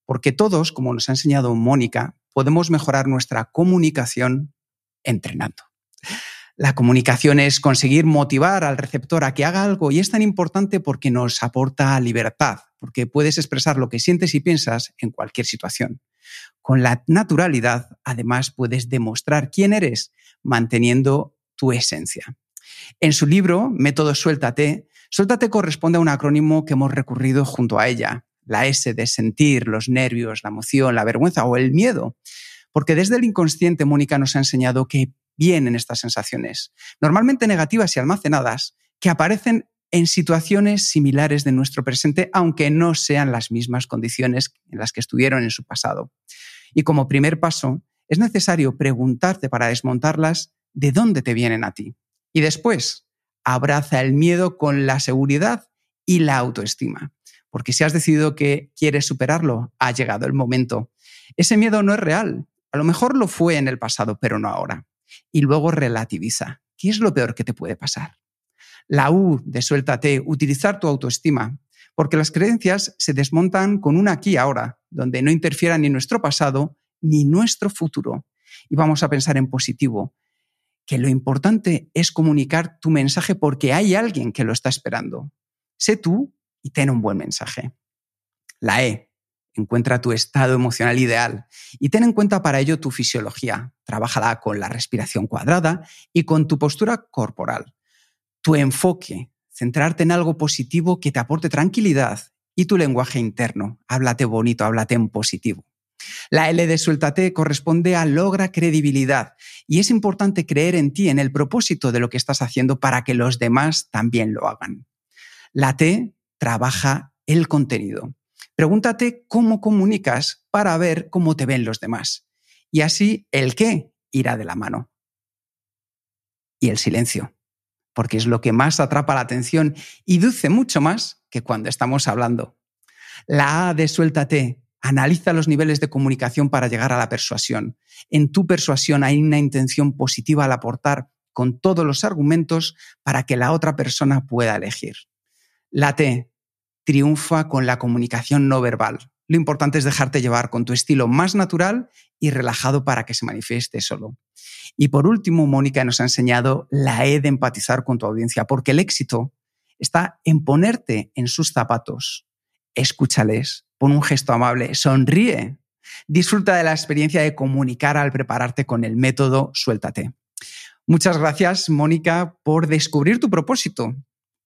Porque todos, como nos ha enseñado Mónica, podemos mejorar nuestra comunicación entrenando. La comunicación es conseguir motivar al receptor a que haga algo y es tan importante porque nos aporta libertad, porque puedes expresar lo que sientes y piensas en cualquier situación. Con la naturalidad, además, puedes demostrar quién eres manteniendo tu esencia. En su libro, Método Suéltate, Suéltate corresponde a un acrónimo que hemos recurrido junto a ella, la S de sentir, los nervios, la emoción, la vergüenza o el miedo. Porque desde el inconsciente Mónica nos ha enseñado que vienen estas sensaciones, normalmente negativas y almacenadas, que aparecen en situaciones similares de nuestro presente, aunque no sean las mismas condiciones en las que estuvieron en su pasado. Y como primer paso, es necesario preguntarte para desmontarlas de dónde te vienen a ti. Y después, abraza el miedo con la seguridad y la autoestima. Porque si has decidido que quieres superarlo, ha llegado el momento. Ese miedo no es real. A lo mejor lo fue en el pasado, pero no ahora y luego relativiza. ¿Qué es lo peor que te puede pasar? La U de suéltate, utilizar tu autoestima, porque las creencias se desmontan con un aquí ahora, donde no interfiera ni nuestro pasado ni nuestro futuro. Y vamos a pensar en positivo, que lo importante es comunicar tu mensaje porque hay alguien que lo está esperando. Sé tú y ten un buen mensaje. La E, Encuentra tu estado emocional ideal y ten en cuenta para ello tu fisiología. Trabájala con la respiración cuadrada y con tu postura corporal. Tu enfoque, centrarte en algo positivo que te aporte tranquilidad y tu lenguaje interno. Háblate bonito, háblate en positivo. La L de suéltate corresponde a logra credibilidad y es importante creer en ti, en el propósito de lo que estás haciendo para que los demás también lo hagan. La T trabaja el contenido. Pregúntate cómo comunicas para ver cómo te ven los demás. Y así el qué irá de la mano. Y el silencio, porque es lo que más atrapa la atención y duce mucho más que cuando estamos hablando. La A de suéltate Analiza los niveles de comunicación para llegar a la persuasión. En tu persuasión hay una intención positiva al aportar con todos los argumentos para que la otra persona pueda elegir. La T, triunfa con la comunicación no verbal. Lo importante es dejarte llevar con tu estilo más natural y relajado para que se manifieste solo. Y por último, Mónica nos ha enseñado la E de empatizar con tu audiencia, porque el éxito está en ponerte en sus zapatos. Escúchales, pon un gesto amable, sonríe. Disfruta de la experiencia de comunicar al prepararte con el método Suéltate. Muchas gracias, Mónica, por descubrir tu propósito,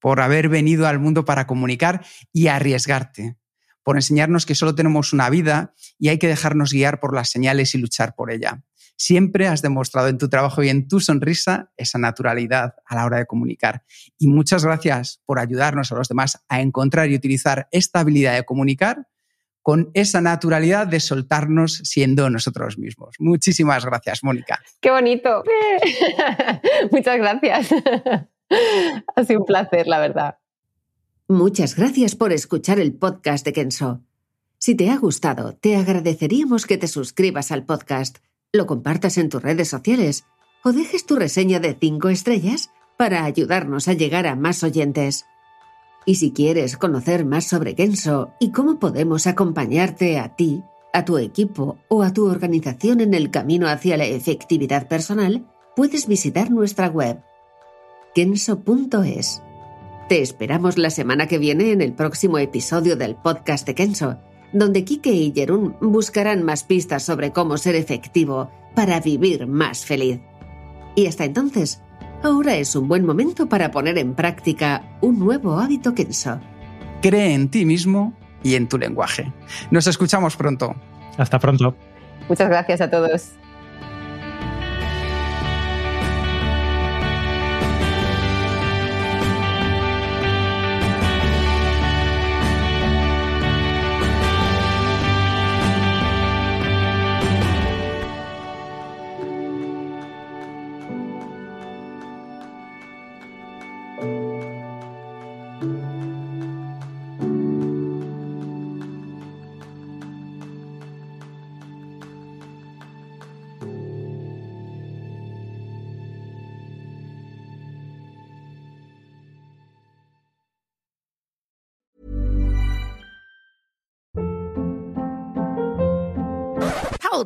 por haber venido al mundo para comunicar y arriesgarte, por enseñarnos que solo tenemos una vida y hay que dejarnos guiar por las señales y luchar por ella. Siempre has demostrado en tu trabajo y en tu sonrisa esa naturalidad a la hora de comunicar. Y muchas gracias por ayudarnos a los demás a encontrar y utilizar esta habilidad de comunicar con esa naturalidad de soltarnos siendo nosotros mismos. Muchísimas gracias, Mónica. Qué bonito. Muchas gracias. ha sido un placer, la verdad. Muchas gracias por escuchar el podcast de Kenso. Si te ha gustado, te agradeceríamos que te suscribas al podcast, lo compartas en tus redes sociales o dejes tu reseña de 5 estrellas para ayudarnos a llegar a más oyentes. Y si quieres conocer más sobre Kenso y cómo podemos acompañarte a ti, a tu equipo o a tu organización en el camino hacia la efectividad personal, puedes visitar nuestra web kenso.es. Te esperamos la semana que viene en el próximo episodio del podcast de Kenso, donde Kike y Jerún buscarán más pistas sobre cómo ser efectivo para vivir más feliz. Y hasta entonces, ahora es un buen momento para poner en práctica un nuevo hábito Kenso. Cree en ti mismo y en tu lenguaje. Nos escuchamos pronto. Hasta pronto. Muchas gracias a todos.